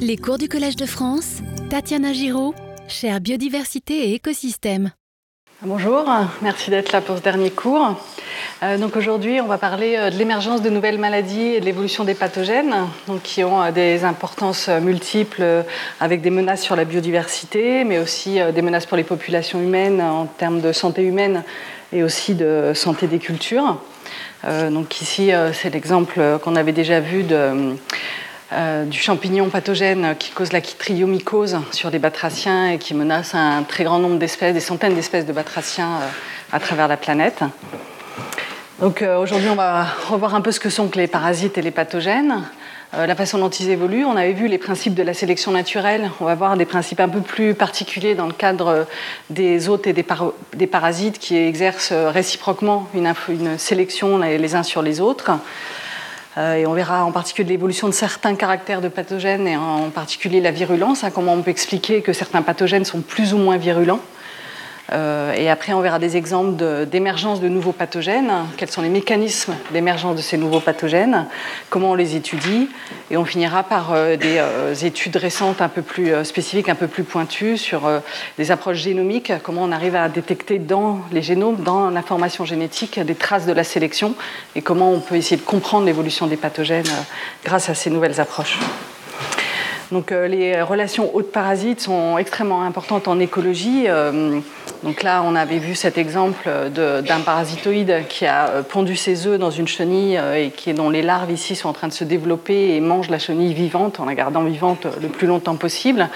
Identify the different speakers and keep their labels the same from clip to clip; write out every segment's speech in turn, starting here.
Speaker 1: Les cours du Collège de France, Tatiana Giraud, chère biodiversité et écosystème.
Speaker 2: Bonjour, merci d'être là pour ce dernier cours. Euh, donc aujourd'hui, on va parler euh, de l'émergence de nouvelles maladies et de l'évolution des pathogènes, donc qui ont euh, des importances multiples avec des menaces sur la biodiversité, mais aussi des menaces pour les populations humaines en termes de santé humaine et aussi de santé des cultures. donc ici, c'est l'exemple qu'on avait déjà vu de euh, du champignon pathogène qui cause la chytriomycose sur les batraciens et qui menace un très grand nombre d'espèces, des centaines d'espèces de batraciens euh, à travers la planète. Donc euh, aujourd'hui, on va revoir un peu ce que sont les parasites et les pathogènes, la façon dont ils évoluent. On avait vu les principes de la sélection naturelle. On va voir des principes un peu plus particuliers dans le cadre des hôtes et des, parasites qui exercent réciproquement une, une sélection les uns sur les autres. Euh, et on verra en particulier l'évolution de certains caractères de pathogènes et en particulier la virulence, hein, comment on peut expliquer que certains pathogènes sont plus ou moins virulents. Euh, et après, on verra des exemples d'émergence de, nouveaux pathogènes, quels sont les mécanismes d'émergence de ces nouveaux pathogènes, comment on les étudie, et on finira par euh, des euh, études récentes un peu plus spécifiques, un peu plus pointues sur des approches génomiques, comment on arrive à détecter dans les génomes, dans l'information génétique, des traces de la sélection, et comment on peut essayer de comprendre l'évolution des pathogènes grâce à ces nouvelles approches? Donc les relations hôtes-parasites sont extrêmement importantes en écologie. Donc là, on avait vu cet exemple d'un parasitoïde qui a euh, pondu ses œufs dans une chenille euh, et qui, dont les larves ici sont en train de se développer et mangent la chenille vivante en la gardant vivante le plus longtemps possible.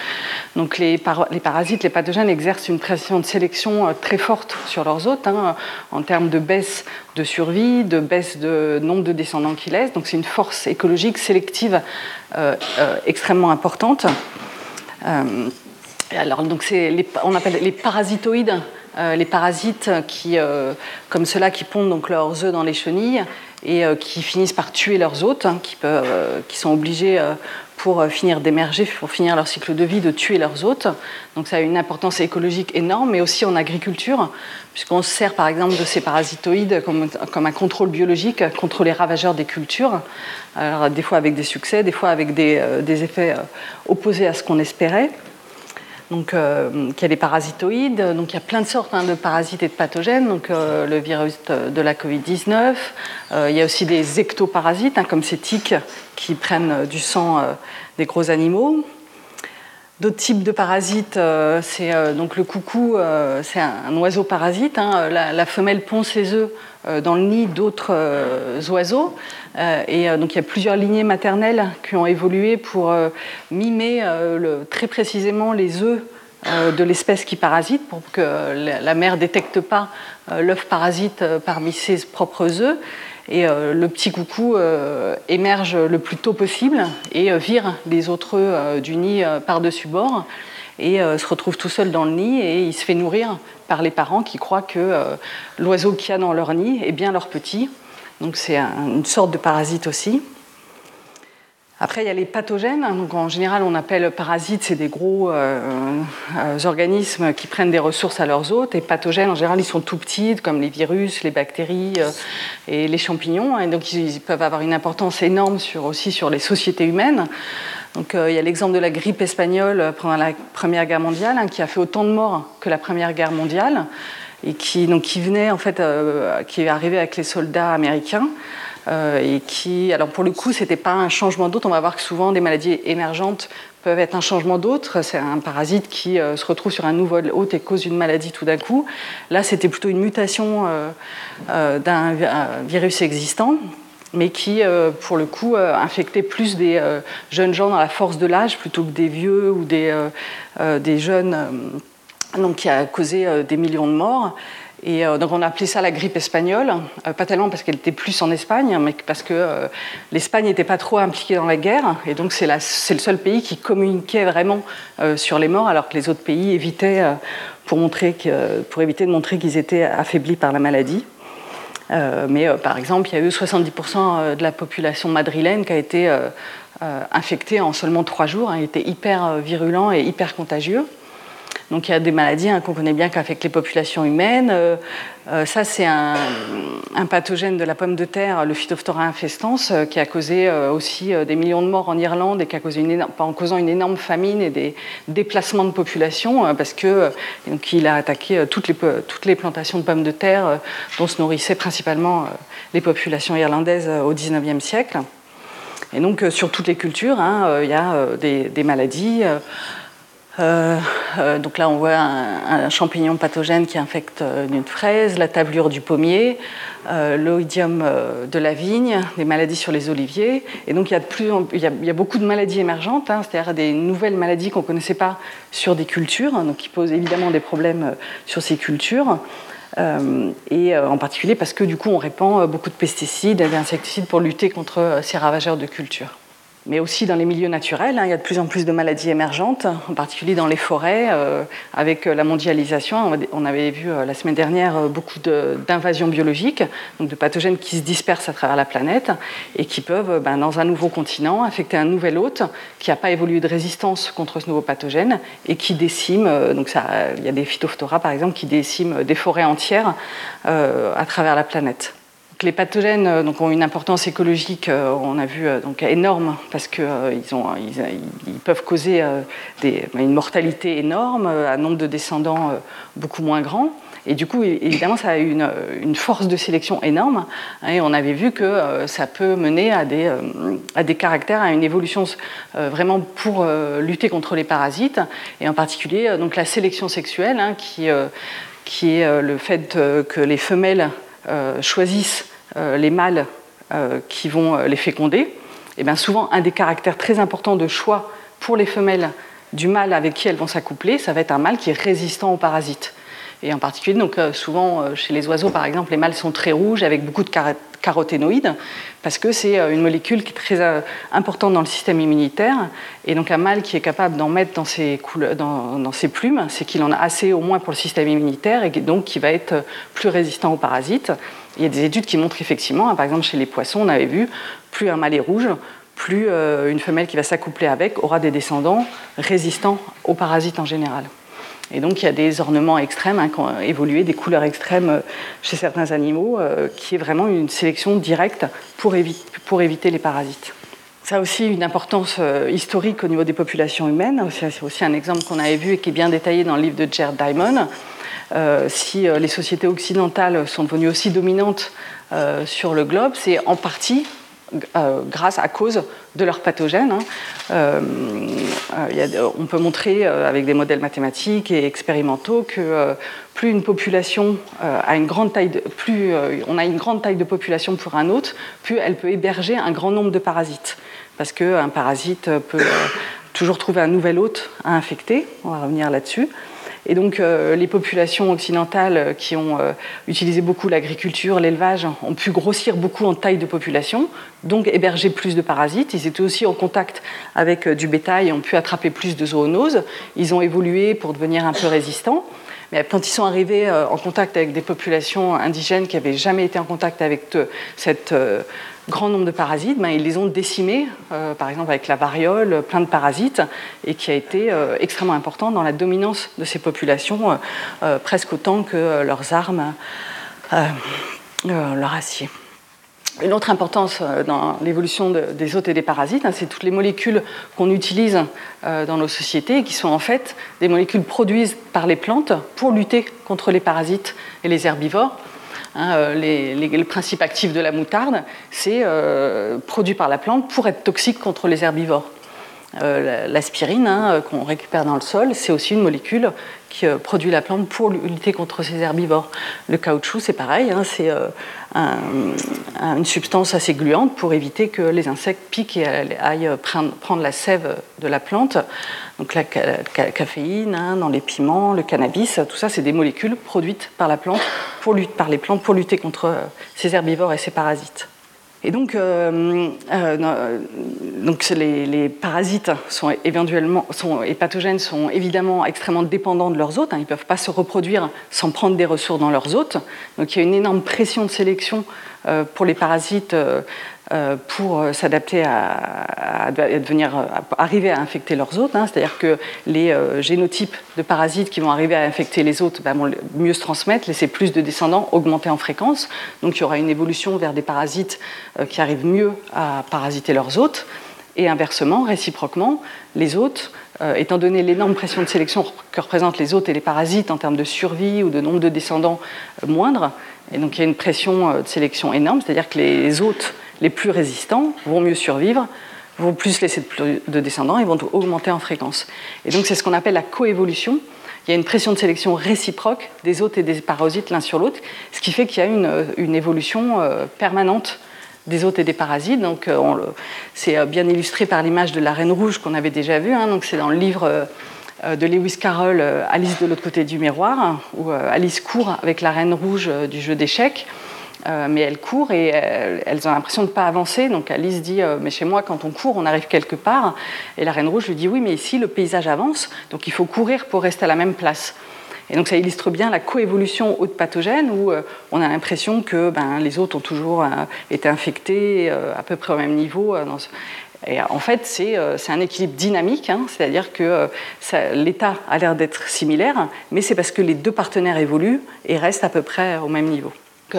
Speaker 2: Donc les, parasites, les pathogènes exercent une pression de sélection euh, très forte sur leurs hôtes hein, en termes de baisse de survie, de baisse de nombre de descendants qu'ils laissent. Donc c'est une force écologique sélective extrêmement importante alors, donc on appelle les parasitoïdes, euh, les parasites qui, euh, comme ceux-là qui pondent donc leurs œufs dans les chenilles et euh, qui finissent par tuer leurs hôtes, hein, qui, sont obligés pour finir d'émerger, pour finir leur cycle de vie, de tuer leurs hôtes. Donc ça a une importance écologique énorme, mais aussi en agriculture, puisqu'on se sert par exemple de ces parasitoïdes comme, un contrôle biologique contre les ravageurs des cultures, alors, des fois avec des succès, des fois avec des effets opposés à ce qu'on espérait donc, euh, qui a des parasitoïdes. Donc, il y a plein de sortes hein, de parasites et de pathogènes. Donc, euh, le virus de la Covid-19. Euh, il y a aussi des ectoparasites, hein, comme ces tiques qui prennent du sang des gros animaux. D'autres types de parasites, c'est donc le coucou, c'est un, oiseau parasite. Hein. la, femelle pond ses œufs dans le nid d'autres oiseaux. Euh, et euh, donc il y a plusieurs lignées maternelles qui ont évolué pour euh, mimer très précisément les œufs de l'espèce qui parasite pour que la mère détecte pas l'œuf parasite parmi ses propres œufs. Et le petit coucou émerge le plus tôt possible et vire les autres œufs du nid par-dessus bord et se retrouve tout seul dans le nid et il se fait nourrir par les parents qui croient que l'oiseau qu'il y a dans leur nid est bien leur petit donc c'est une sorte de parasite aussi. Après, il y a les pathogènes. Donc, en général, on appelle parasites, c'est des gros euh, euh, organismes qui prennent des ressources à leurs hôtes. Et pathogènes, en général, ils sont tout petits, comme les virus, les bactéries euh, et les champignons. Et donc, ils, peuvent avoir une importance énorme sur, aussi sur les sociétés humaines. Donc, il y a l'exemple de la grippe espagnole pendant la Première Guerre mondiale, hein, qui a fait autant de morts que la Première Guerre mondiale et qui, donc, qui venait en fait, qui est arrivé avec les soldats américains. Euh, et qui, alors pour le coup, c'était pas un changement d'hôte. On va voir que souvent des maladies émergentes peuvent être un changement d'autre. C'est un parasite qui euh, se retrouve sur un nouvel hôte et cause une maladie tout d'un coup. Là, c'était plutôt une mutation d'un virus existant, mais qui, pour le coup, infectait plus des jeunes gens dans la force de l'âge plutôt que des vieux ou des, des jeunes donc qui a causé euh, des millions de morts. Euh, donc on a appelé ça la grippe espagnole, euh, pas tellement parce qu'elle était plus en Espagne, mais parce que l'Espagne n'était pas trop impliquée dans la guerre, et donc c'est le seul pays qui communiquait vraiment sur les morts, alors que les autres pays évitaient pour éviter de montrer qu'ils étaient affaiblis par la maladie. mais par exemple, il y a eu 70% de la population madrilène qui a été infectée en seulement trois jours, hein, était hyper virulent et hyper contagieux. Donc il y a des maladies hein, qu'on connaît bien qu'affectent les populations humaines. Euh, euh, ça, c'est un, pathogène de la pomme de terre, le Phytophthora infestans, qui a causé aussi des millions de morts en Irlande et qui a causé une en causant une énorme famine et des déplacements de population, parce que donc, a attaqué toutes les, toutes les plantations de pommes de terre dont se nourrissaient principalement les populations irlandaises au XIXe siècle. Et donc, sur toutes les cultures, hein, il y a des maladies. Euh, euh, donc là, on voit un, champignon pathogène qui infecte euh, une fraise, la tablure du pommier, l'oïdium de la vigne, des maladies sur les oliviers. Et donc il y a, beaucoup de maladies émergentes, hein, c'est-à-dire des nouvelles maladies qu'on ne connaissait pas sur des cultures, donc qui posent évidemment des problèmes sur ces cultures. et en particulier parce que du coup on répand beaucoup de pesticides et d'insecticides pour lutter contre ces ravageurs de culture mais aussi dans les milieux naturels. Hein. il y a de plus en plus de maladies émergentes, en particulier dans les forêts. Euh, avec la mondialisation, on avait vu euh, la semaine dernière euh, beaucoup d'invasions biologiques, donc de pathogènes qui se dispersent à travers la planète et qui peuvent, ben, dans un nouveau continent, affecter un nouvel hôte qui n'a pas évolué de résistance contre ce nouveau pathogène et qui décime, donc il y a des phytophthora par exemple qui déciment des forêts entières à travers la planète les pathogènes euh, donc, ont une importance écologique, euh, on a vu, euh, donc, énorme, parce qu'ils ils, peuvent causer une mortalité énorme, un nombre de descendants beaucoup moins grand. Et du coup, évidemment, ça a une, force de sélection énorme. Hein, et on avait vu que ça peut mener à des, à des caractères, à une évolution vraiment pour lutter contre les parasites. Et en particulier, donc, la sélection sexuelle, hein, qui, qui est le fait que les femelles choisissent les mâles euh, qui vont euh, les féconder, et eh bien souvent un des caractères très importants de choix pour les femelles du mâle avec qui elles vont s'accoupler, ça va être un mâle qui est résistant aux parasites. Et en particulier, donc, souvent chez les oiseaux, par exemple, les mâles sont très rouges avec beaucoup de caroténoïdes, parce que c'est une molécule qui est très importante dans le système immunitaire. Et donc un mâle qui est capable d'en mettre dans ses, dans, dans ses plumes, c'est qu'il en a assez au moins pour le système immunitaire, et donc qui va être plus résistant aux parasites. Il y a des études qui montrent effectivement, hein, par exemple chez les poissons, on avait vu, plus un mâle est rouge, plus euh, une femelle qui va s'accoupler avec aura des descendants résistants aux parasites en général. Et donc il y a des ornements extrêmes hein, qui ont évolué, des couleurs extrêmes euh, chez certains animaux, euh, qui est vraiment une sélection directe pour, pour éviter les parasites. Ça a aussi une importance historique au niveau des populations humaines. C'est aussi un exemple qu'on avait vu et qui est bien détaillé dans le livre de Jared Diamond. Euh, si euh, les sociétés occidentales sont devenues aussi dominantes euh, sur le globe, c'est en partie grâce à cause de leurs pathogènes. Hein. on peut montrer avec des modèles mathématiques et expérimentaux que plus une population a une grande taille, plus on a une grande taille de population pour un hôte, plus elle peut héberger un grand nombre de parasites. Parce qu'un parasite peut toujours trouver un nouvel hôte à infecter. On va revenir là-dessus. Et donc euh, les populations occidentales euh, qui ont euh, utilisé beaucoup l'agriculture, l'élevage, ont pu grossir beaucoup en taille de population, donc héberger plus de parasites. Ils étaient aussi en contact avec du bétail ont pu attraper plus de zoonoses. Ils ont évolué pour devenir un peu résistants. Mais quand ils sont arrivés en contact avec des populations indigènes qui n'avaient jamais été en contact avec cette grand nombre de parasites, ben, ils les ont décimés, euh, par exemple avec la variole, plein de parasites, et qui a été euh, extrêmement important dans la dominance de ces populations, euh, presque autant que leurs armes, leur acier. Une autre importance dans l'évolution des hôtes et des parasites, hein, c'est toutes les molécules qu'on utilise dans nos sociétés, qui sont en fait des molécules produites par les plantes pour lutter contre les parasites et les herbivores. Hein, euh, le principe actif de la moutarde, c'est euh, produit par la plante pour être toxique contre les herbivores. Euh, l'aspirine hein, qu'on récupère dans le sol, c'est aussi une molécule qui produit la plante pour lutter contre ces herbivores. Le caoutchouc, c'est pareil, hein, c'est une substance assez gluante pour éviter que les insectes piquent et aillent prendre, la sève de la plante. Donc la caféine hein, dans les piments, le cannabis, tout ça, c'est des molécules produites par la plante, pour, par les plantes pour lutter contre euh, ces herbivores et ces parasites. Et donc, euh, euh, donc les, parasites sont éventuellement, sont, pathogènes sont évidemment extrêmement dépendants de leurs hôtes. Hein. ils ne peuvent pas se reproduire sans prendre des ressources dans leurs hôtes. Donc il y a une énorme pression de sélection pour les parasites pour s'adapter à, devenir, arriver à infecter leurs hôtes. Hein. C'est-à-dire que les génotypes de parasites qui vont arriver à infecter les hôtes ben, vont mieux se transmettre, laisser plus de descendants, augmenter en fréquence. Donc il y aura une évolution vers des parasites qui arrivent mieux à parasiter leurs hôtes. Et inversement, réciproquement, les hôtes, euh, étant donné l'énorme pression de sélection que représentent les hôtes et les parasites en termes de survie ou de nombre de descendants euh, moindres, et donc il y a une pression euh, de sélection énorme, c'est-à-dire que les hôtes les plus résistants vont mieux survivre, vont plus laisser de descendants et vont augmenter en fréquence. Et donc c'est ce qu'on appelle la coévolution. Il y a une pression de sélection réciproque des hôtes et des parasites l'un sur l'autre, ce qui fait qu'il y a une, évolution permanente des hôtes et des parasites. Donc, euh, c'est euh, bien illustré par l'image de la reine rouge qu'on avait déjà vue. Hein. donc, c'est dans le livre euh, de Lewis Carroll, Alice de l'autre côté du miroir, où Alice court avec la reine rouge du jeu d'échecs. Mais elle court et elles ont l'impression de ne pas avancer. Donc Alice dit Mais chez moi, quand on court, on arrive quelque part. Et la Reine Rouge lui dit Oui, mais ici, le paysage avance, donc il faut courir pour rester à la même place. Et donc ça illustre bien la coévolution hôte pathogène où euh, on a l'impression que ben, les hôtes ont toujours euh, été infectés euh, à peu près au même niveau. Et en fait, c'est un équilibre dynamique, hein. c'est-à-dire que l'état a l'air d'être similaire, mais c'est parce que les deux partenaires évoluent et restent à peu près au même niveau.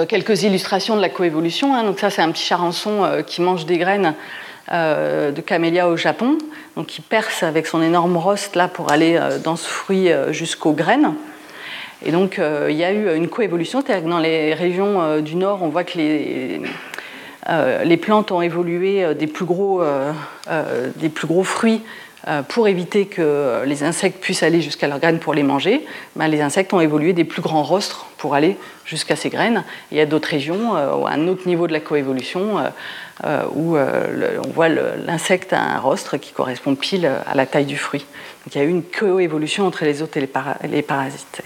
Speaker 2: Quelques illustrations de la coévolution. Hein. donc ça, c'est un petit charançon qui mange des graines de camélia au Japon, donc qui perce avec son énorme rost là pour aller dans ce fruit jusqu'aux graines. Et donc, euh, il y a eu une coévolution, que dans les régions euh, du nord, on voit que les, euh, les plantes ont évolué des plus gros, des plus gros fruits pour éviter que les insectes puissent aller jusqu'à leurs graines pour les manger, ben, les insectes ont évolué des plus grands rostres pour aller jusqu'à ces graines. il y a d'autres régions, à un autre niveau de la coévolution, où on voit l'insecte à un rostre qui correspond pile à la taille du fruit. Donc il y a eu une coévolution entre les hôtes et les, parasites,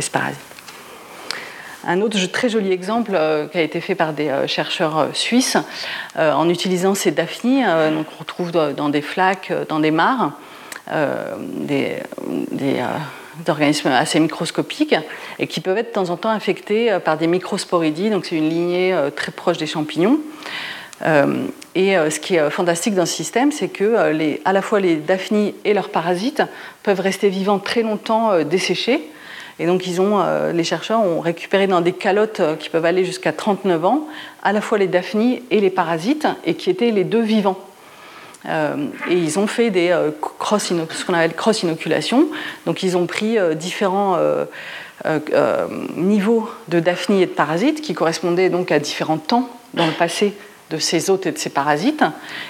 Speaker 2: Un autre très joli exemple euh, qui a été fait par des euh, chercheurs euh, suisses en utilisant ces daphnies, donc on retrouve dans des flaques, dans des mares, des, organismes assez microscopiques et qui peuvent être de temps en temps infectés par des microsporidies, donc c'est une lignée très proche des champignons. Euh, et euh, ce qui est euh, fantastique dans ce système, c'est que à la fois les daphnies et leurs parasites peuvent rester vivants très longtemps desséchés. Et donc, ont, les chercheurs ont récupéré dans des calottes qui peuvent aller jusqu'à 39 ans, à la fois les daphnies et les parasites, et qui étaient les deux vivants. Et ils ont fait des cross ce qu'on appelle cross-inoculation. Donc, ils ont pris différents niveaux de daphnies et de parasites qui correspondaient donc à différents temps dans le passé de ces hôtes et de ces parasites.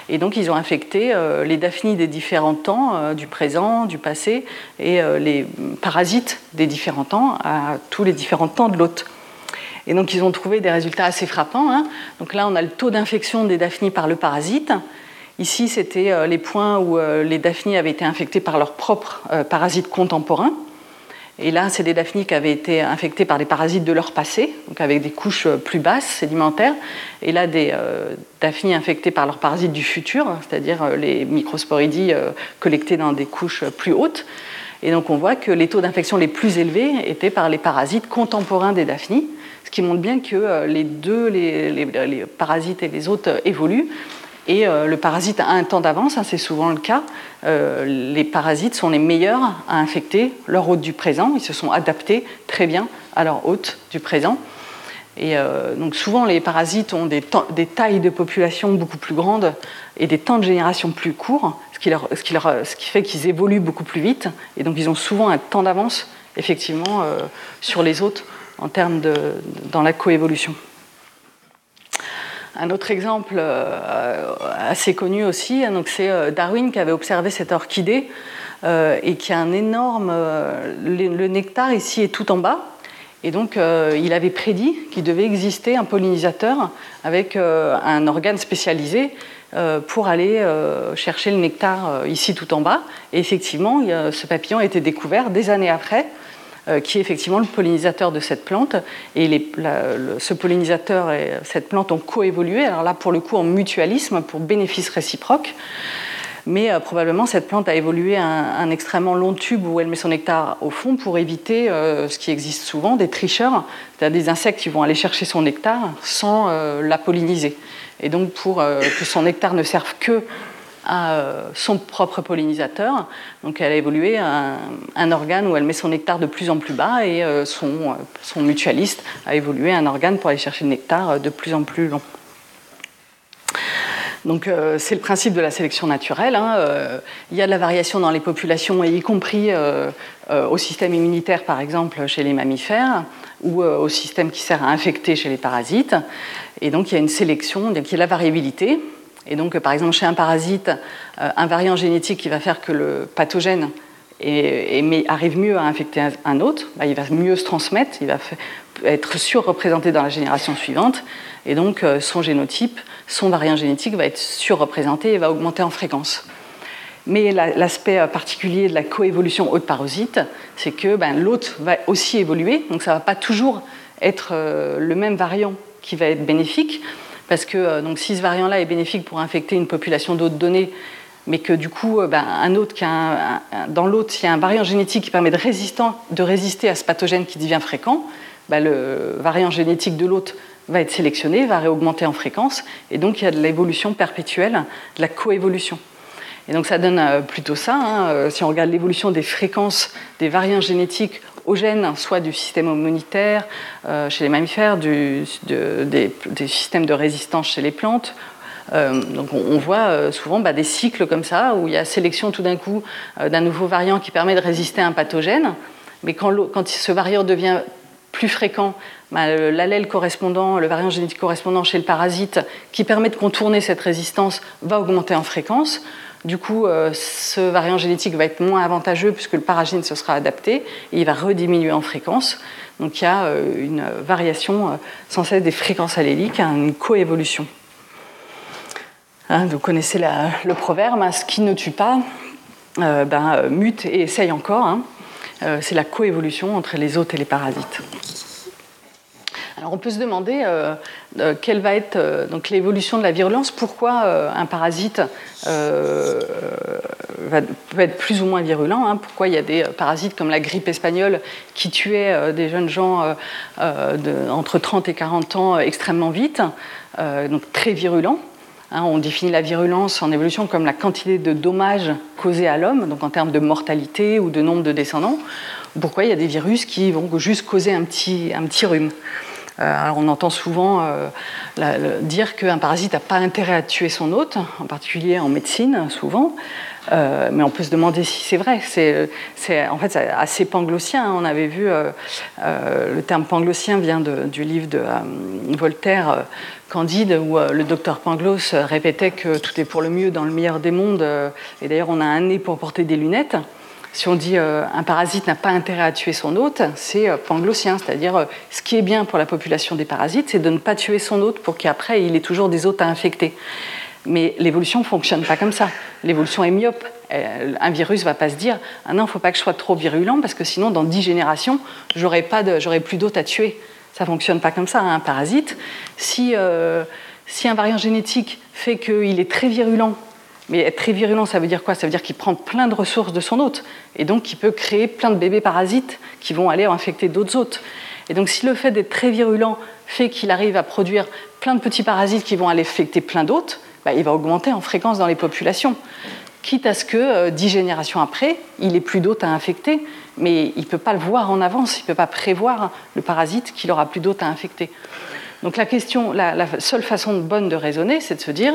Speaker 2: Et donc, ils ont infecté euh, les daphnies des différents temps, euh, du présent, du passé, et euh, les parasites des différents temps à tous les différents temps de l'hôte. Et donc, ils ont trouvé des résultats assez frappants. Hein. Donc là, on a le taux d'infection des daphnies par le parasite. Ici, c'était les points où les daphnies avaient été infectées par leurs propres parasites contemporains. Et là, c'est des daphnies qui avaient été infectées par des parasites de leur passé, donc avec des couches euh, plus basses sédimentaires. Et là, des euh, daphnies infectées par leurs parasites du futur, c'est-à-dire euh, les microsporidies collectées dans des couches plus hautes. Et donc, on voit que les taux d'infection les plus élevés étaient par les parasites contemporains des daphnies, ce qui montre bien que les deux, les, les parasites et les autres évoluent et euh, le parasite a un temps d'avance, hein, c'est souvent le cas. Euh, les parasites sont les meilleurs à infecter leur hôte du présent. Ils se sont adaptés très bien à leur hôte du présent. Et euh, donc souvent, les parasites ont des, tailles de population beaucoup plus grandes et des temps de génération plus courts, ce qui, fait qu'ils évoluent beaucoup plus vite. Et donc, ils ont souvent un temps d'avance, effectivement, sur les hôtes en termes de, dans la coévolution. Un autre exemple euh, assez connu aussi, hein, c'est euh, Darwin qui avait observé cette orchidée euh, et qui a un énorme. Le, nectar ici est tout en bas. Et donc, il avait prédit qu'il devait exister un pollinisateur avec un organe spécialisé pour aller chercher le nectar ici tout en bas. Et effectivement, ce papillon a été découvert des années après qui est effectivement le pollinisateur de cette plante. Et ce pollinisateur et cette plante ont coévolué, alors là pour le coup en mutualisme, pour bénéfice réciproque. Mais probablement, cette plante a évolué un, un, extrêmement long tube où elle met son nectar au fond pour éviter ce qui existe souvent, des tricheurs, c'est-à-dire des insectes qui vont aller chercher son nectar sans la polliniser. Et donc, pour que son nectar ne serve que à euh, son propre pollinisateur. Donc elle a évolué un, un, organe où elle met son nectar de plus en plus bas et euh, son, euh, son mutualiste a évolué un organe pour aller chercher le nectar de plus en plus long. Donc c'est le principe de la sélection naturelle. Hein. il y a de la variation dans les populations, y compris au système immunitaire, par exemple, chez les mammifères, ou au système qui sert à infecter chez les parasites. Et donc il y a une sélection, il y a de la variabilité. Et donc, par exemple, chez un parasite, euh, un variant génétique qui va faire que le pathogène arrive mieux à infecter un autre, bah, il va mieux se transmettre, il va être surreprésenté dans la génération suivante, et donc euh, son génotype, son variant génétique va être surreprésenté et va augmenter en fréquence. Mais l'aspect euh, particulier de la coévolution hôte-parasite, c'est que ben, l'hôte va aussi évoluer, donc ça ne va pas toujours être le même variant qui va être bénéfique parce que euh, si ce variant-là est bénéfique pour infecter une population d'autres données, mais que du coup, euh, ben, un autre qui dans l'autre, s'il y a un variant génétique qui permet de, résister à ce pathogène qui devient fréquent, ben, le variant génétique de l'autre va être sélectionné, va réaugmenter en fréquence, et donc il y a de l'évolution perpétuelle, de la coévolution. Et donc ça donne euh, plutôt ça. Hein, si on regarde l'évolution des fréquences des variants génétiques gènes, soit du système immunitaire euh, chez les mammifères, des, systèmes de résistance chez les plantes. Euh, donc on, voit euh, souvent bah, des cycles comme ça, où il y a sélection tout d'un coup d'un nouveau variant qui permet de résister à un pathogène, mais quand, quand ce variant devient plus fréquent, bah, l'allèle correspondant, le variant génétique correspondant chez le parasite qui permet de contourner cette résistance va augmenter en fréquence. Du coup, euh, ce variant génétique va être moins avantageux puisque le paragène se sera adapté et il va rediminuer en fréquence. Donc il y a euh, une variation euh, sans cesse des fréquences alléliques, hein, une coévolution. Hein, vous connaissez le proverbe, hein, ce qui ne tue pas ben, mute et essaye encore. C'est la coévolution entre les hôtes et les parasites. On peut se demander euh, euh, quelle va être euh, donc l'évolution de la virulence, pourquoi un parasite peut être plus ou moins virulent, hein, pourquoi il y a des parasites comme la grippe espagnole qui tuaient des jeunes gens entre 30 et 40 ans extrêmement vite, donc très virulents. Hein, on définit la virulence en évolution comme la quantité de dommages causés à l'homme, donc en termes de mortalité ou de nombre de descendants. Pourquoi il y a des virus qui vont juste causer un petit rhume. Euh, on entend souvent euh, dire qu'un parasite n'a pas intérêt à tuer son hôte, en particulier en médecine, souvent. Euh, mais on peut se demander si c'est vrai. C'est, en fait assez panglossien. Hein. On avait vu le terme panglossien vient du livre de Voltaire, Candide, où le docteur Pangloss répétait que tout est pour le mieux dans le meilleur des mondes. et d'ailleurs, on a un nez pour porter des lunettes si on dit euh, un parasite n'a pas intérêt à tuer son hôte, c'est euh, panglossien, c'est-à-dire euh, ce qui est bien pour la population des parasites, c'est de ne pas tuer son hôte pour qu'après il ait toujours des hôtes à infecter. Mais l'évolution ne fonctionne pas comme ça. L'évolution est myope. Un virus va pas se dire Ah non, faut pas que je sois trop virulent parce que sinon, dans dix générations, j'aurai plus d'hôtes à tuer. Ça ne fonctionne pas comme ça. Hein, un parasite, si, si un variant génétique fait qu'il est très virulent mais être très virulent, ça veut dire quoi? Ça veut dire qu'il prend plein de ressources de son hôte. Et donc, il peut créer plein de bébés parasites qui vont aller infecter d'autres hôtes. Et donc, si le fait d'être très virulent fait qu'il arrive à produire plein de petits parasites qui vont aller infecter plein d'autres, bah, il va augmenter en fréquence dans les populations. Quitte à ce que, euh, dix générations après, il ait plus d'hôtes à infecter, mais il ne peut pas le voir en avance, il ne peut pas prévoir le parasite qu'il aura plus d'hôtes à infecter. Donc la question, la, seule façon bonne de raisonner, c'est de se dire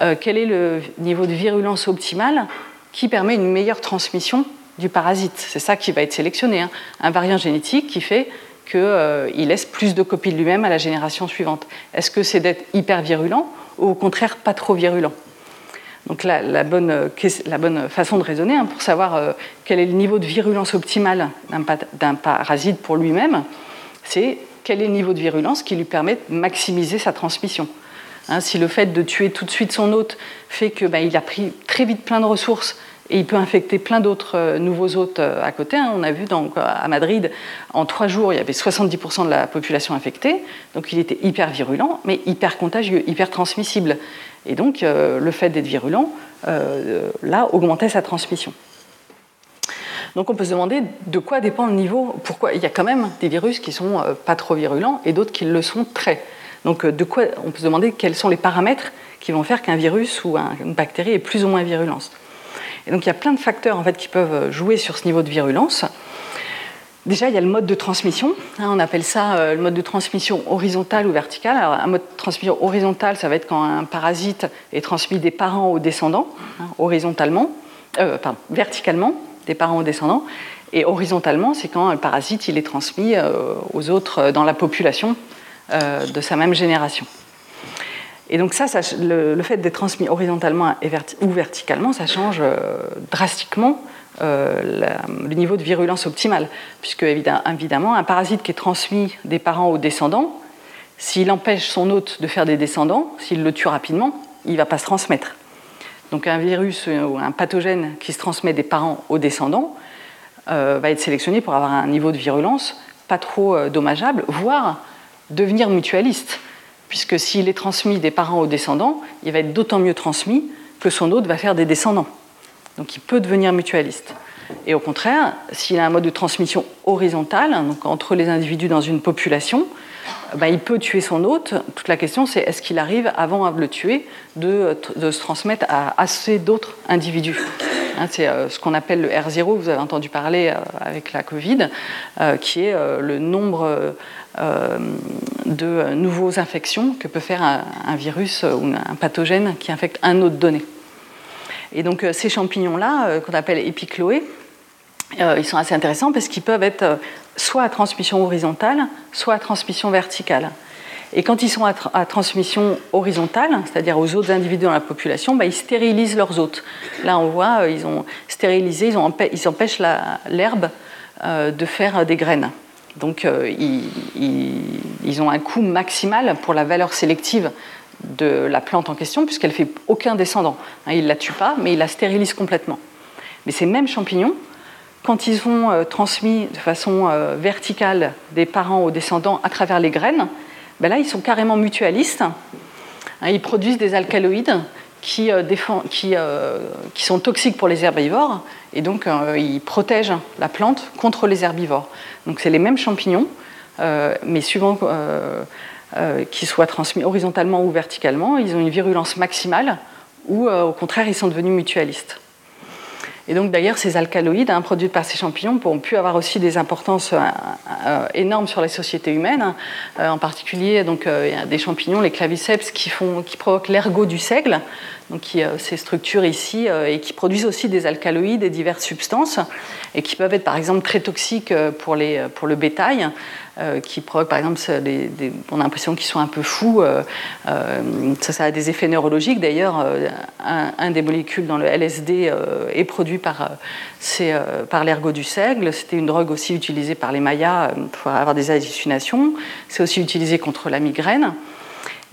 Speaker 2: euh, quel est le niveau de virulence optimal qui permet une meilleure transmission du parasite? C'est ça qui va être sélectionné. Hein. Un variant génétique qui fait qu'il euh, laisse plus de copies de lui-même à la génération suivante. Est-ce que c'est d'être hyper virulent ou au contraire pas trop virulent? Donc la, bonne, la, bonne, façon de raisonner hein, pour savoir euh, quel est le niveau de virulence optimal d'un parasite pour lui-même, c'est quel est le niveau de virulence qui lui permet de maximiser sa transmission. Hein, si le fait de tuer tout de suite son hôte fait qu'il bah, a pris très vite plein de ressources et il peut infecter plein d'autres euh, nouveaux hôtes euh, à côté. Hein, on a vu à Madrid, en trois jours, il y avait 70% de la population infectée. Donc il était hyper virulent, mais hyper contagieux, hyper transmissible. Et donc euh, le fait d'être virulent là, augmentait sa transmission. Donc on peut se demander de quoi dépend le niveau. Pourquoi? Il y a quand même des virus qui sont pas trop virulents et d'autres qui le sont très. Donc de quoi on peut se demander quels sont les paramètres qui vont faire qu'un virus ou une bactérie est plus ou moins virulente. Et donc il y a plein de facteurs qui peuvent jouer sur ce niveau de virulence. Déjà, il y a le mode de transmission. Hein, on appelle ça euh, le mode de transmission horizontal ou vertical. Alors, un mode de transmission horizontal, ça va être quand un parasite est transmis des parents aux descendants, hein, horizontalement, euh, verticalement, des parents aux descendants. Et horizontalement, c'est quand un parasite il est transmis euh, aux autres dans la population de sa même génération. Et donc ça, le, fait d'être transmis horizontalement ou verticalement, ça change drastiquement euh, le niveau de virulence optimal, puisque évidemment, un parasite qui est transmis des parents aux descendants, s'il empêche son hôte de faire des descendants, s'il le tue rapidement, il ne va pas se transmettre. Donc un virus ou un pathogène qui se transmet des parents aux descendants euh, va être sélectionné pour avoir un niveau de virulence pas trop euh, dommageable, voire devenir mutualiste, puisque s'il est transmis des parents aux descendants, il va être d'autant mieux transmis que son hôte va faire des descendants. Donc il peut devenir mutualiste. Et au contraire, s'il a un mode de transmission horizontal, donc entre les individus dans une population, ben, il peut tuer son hôte. Toute la question, c'est est-ce qu'il arrive, avant de le tuer, de, se transmettre à assez d'autres individus? Hein, C'est euh, ce qu'on appelle le R0, vous avez entendu parler euh, avec la Covid, euh, qui est le nombre de nouveaux infections que peut faire un, virus ou un pathogène qui infecte un hôte donné. Et donc ces champignons-là, qu'on appelle épicloés, ils sont assez intéressants parce qu'ils peuvent être soit à transmission horizontale, soit à transmission verticale. Et quand ils sont à, transmission horizontale, c'est-à-dire aux autres individus dans la population, bah, ils stérilisent leurs hôtes. Là, on voit, ils ont stérilisé, ils, empêchent l'herbe de faire des graines. Donc, ils, ont un coût maximal pour la valeur sélective de la plante en question, puisqu'elle ne fait aucun descendant. Hein, il ne la tue pas, mais il la stérilise complètement. Mais ces mêmes champignons, quand ils sont euh, transmis de façon euh, verticale des parents aux descendants à travers les graines, ben là, ils sont carrément mutualistes. Hein, ils produisent des alcaloïdes qui, euh, qui, sont toxiques pour les herbivores, et donc ils protègent la plante contre les herbivores. Donc c'est les mêmes champignons, mais suivant euh, qui soient transmis horizontalement ou verticalement, ils ont une virulence maximale ou au contraire ils sont devenus mutualistes. Et donc d'ailleurs ces alcaloïdes hein, produits par ces champignons ont pu avoir aussi des importances euh, énormes sur les sociétés humaines. en particulier donc il des champignons, les claviceps, qui, qui provoquent l'ergot du seigle, qui, ces structures ici et qui produisent aussi des alcaloïdes et diverses substances et qui peuvent être par exemple très toxiques pour, les, pour le bétail. Euh, qui provoquent, par exemple, on a l'impression qu'ils sont un peu fous. Euh, euh, ça, a des effets neurologiques. D'ailleurs, un, des molécules dans le LSD est produit par, par l'ergot du seigle. C'était une drogue aussi utilisée par les Mayas pour avoir des hallucinations. C'est aussi utilisé contre la migraine.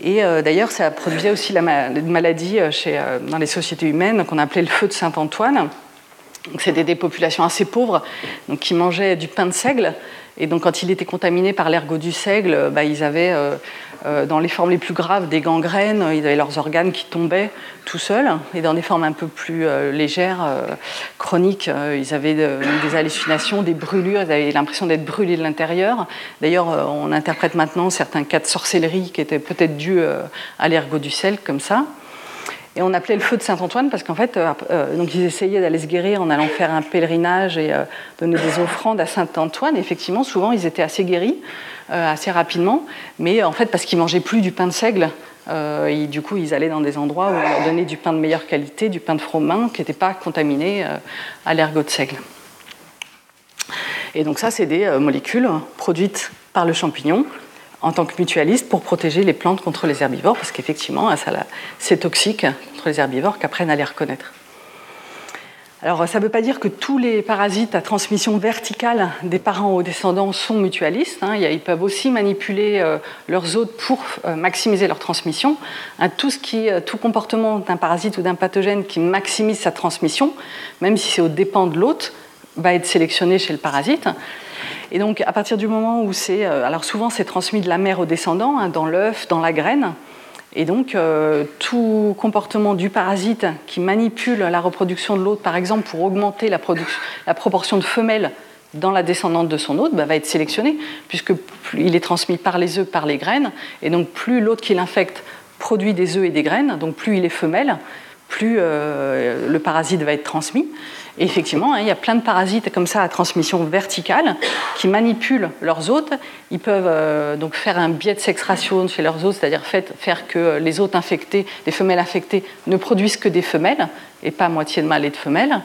Speaker 2: Et d'ailleurs, ça produisait aussi la maladie chez, dans les sociétés humaines qu'on appelait le feu de Saint-Antoine. C'était des populations assez pauvres donc, qui mangeaient du pain de seigle et donc, quand il était contaminé par l'ergot du seigle, bah, ils avaient, euh, euh, dans les formes les plus graves, des gangrènes, ils avaient leurs organes qui tombaient tout seuls. Et dans des formes un peu plus euh, légères, chroniques, ils avaient des hallucinations, des brûlures, ils avaient l'impression d'être brûlés de l'intérieur. D'ailleurs, on interprète maintenant certains cas de sorcellerie qui étaient peut-être dus à l'ergot du seigle, comme ça. Et on appelait le feu de Saint-Antoine parce qu'en fait, euh, euh, donc ils essayaient d'aller se guérir en allant faire un pèlerinage et euh, donner des offrandes à Saint-Antoine. Effectivement, souvent, ils étaient assez guéris, assez rapidement, mais en fait, parce qu'ils mangeaient plus du pain de seigle. Et du coup, ils allaient dans des endroits où on leur donnait du pain de meilleure qualité, du pain de froment qui n'était pas contaminé à l'ergot de seigle. Et donc ça, c'est des molécules produites par le champignon en tant que mutualiste pour protéger les plantes contre les herbivores, parce qu'effectivement, c'est toxique contre les herbivores qu'apprennent à les reconnaître. Alors, ça ne veut pas dire que tous les parasites à transmission verticale des parents aux descendants sont mutualistes. Hein. Ils peuvent aussi manipuler euh, leurs hôtes pour euh, maximiser leur transmission. Hein, euh, tout comportement d'un parasite ou d'un pathogène qui maximise sa transmission, même si c'est au dépend de l'hôte, va être sélectionné chez le parasite. Et donc, à partir du moment où c'est. Alors, souvent, c'est transmis de la mère au descendant, hein, dans l'œuf, dans la graine. Et donc, tout comportement du parasite qui manipule la reproduction de l'hôte, par exemple, pour augmenter la, proportion de femelles dans la descendante de son hôte, bah, va être sélectionné, puisque il est transmis par les œufs, par les graines. Et donc, plus l'hôte qui l'infecte produit des œufs et des graines, donc plus il est femelle, plus le parasite va être transmis. Et effectivement, hein, il y a plein de parasites comme ça à transmission verticale qui manipulent leurs hôtes. Ils peuvent euh, donc faire un biais de sexration chez leurs hôtes, c'est-à-dire faire que les hôtes infectés, les femelles infectées, ne produisent que des femelles et pas moitié de mâles et de femelles.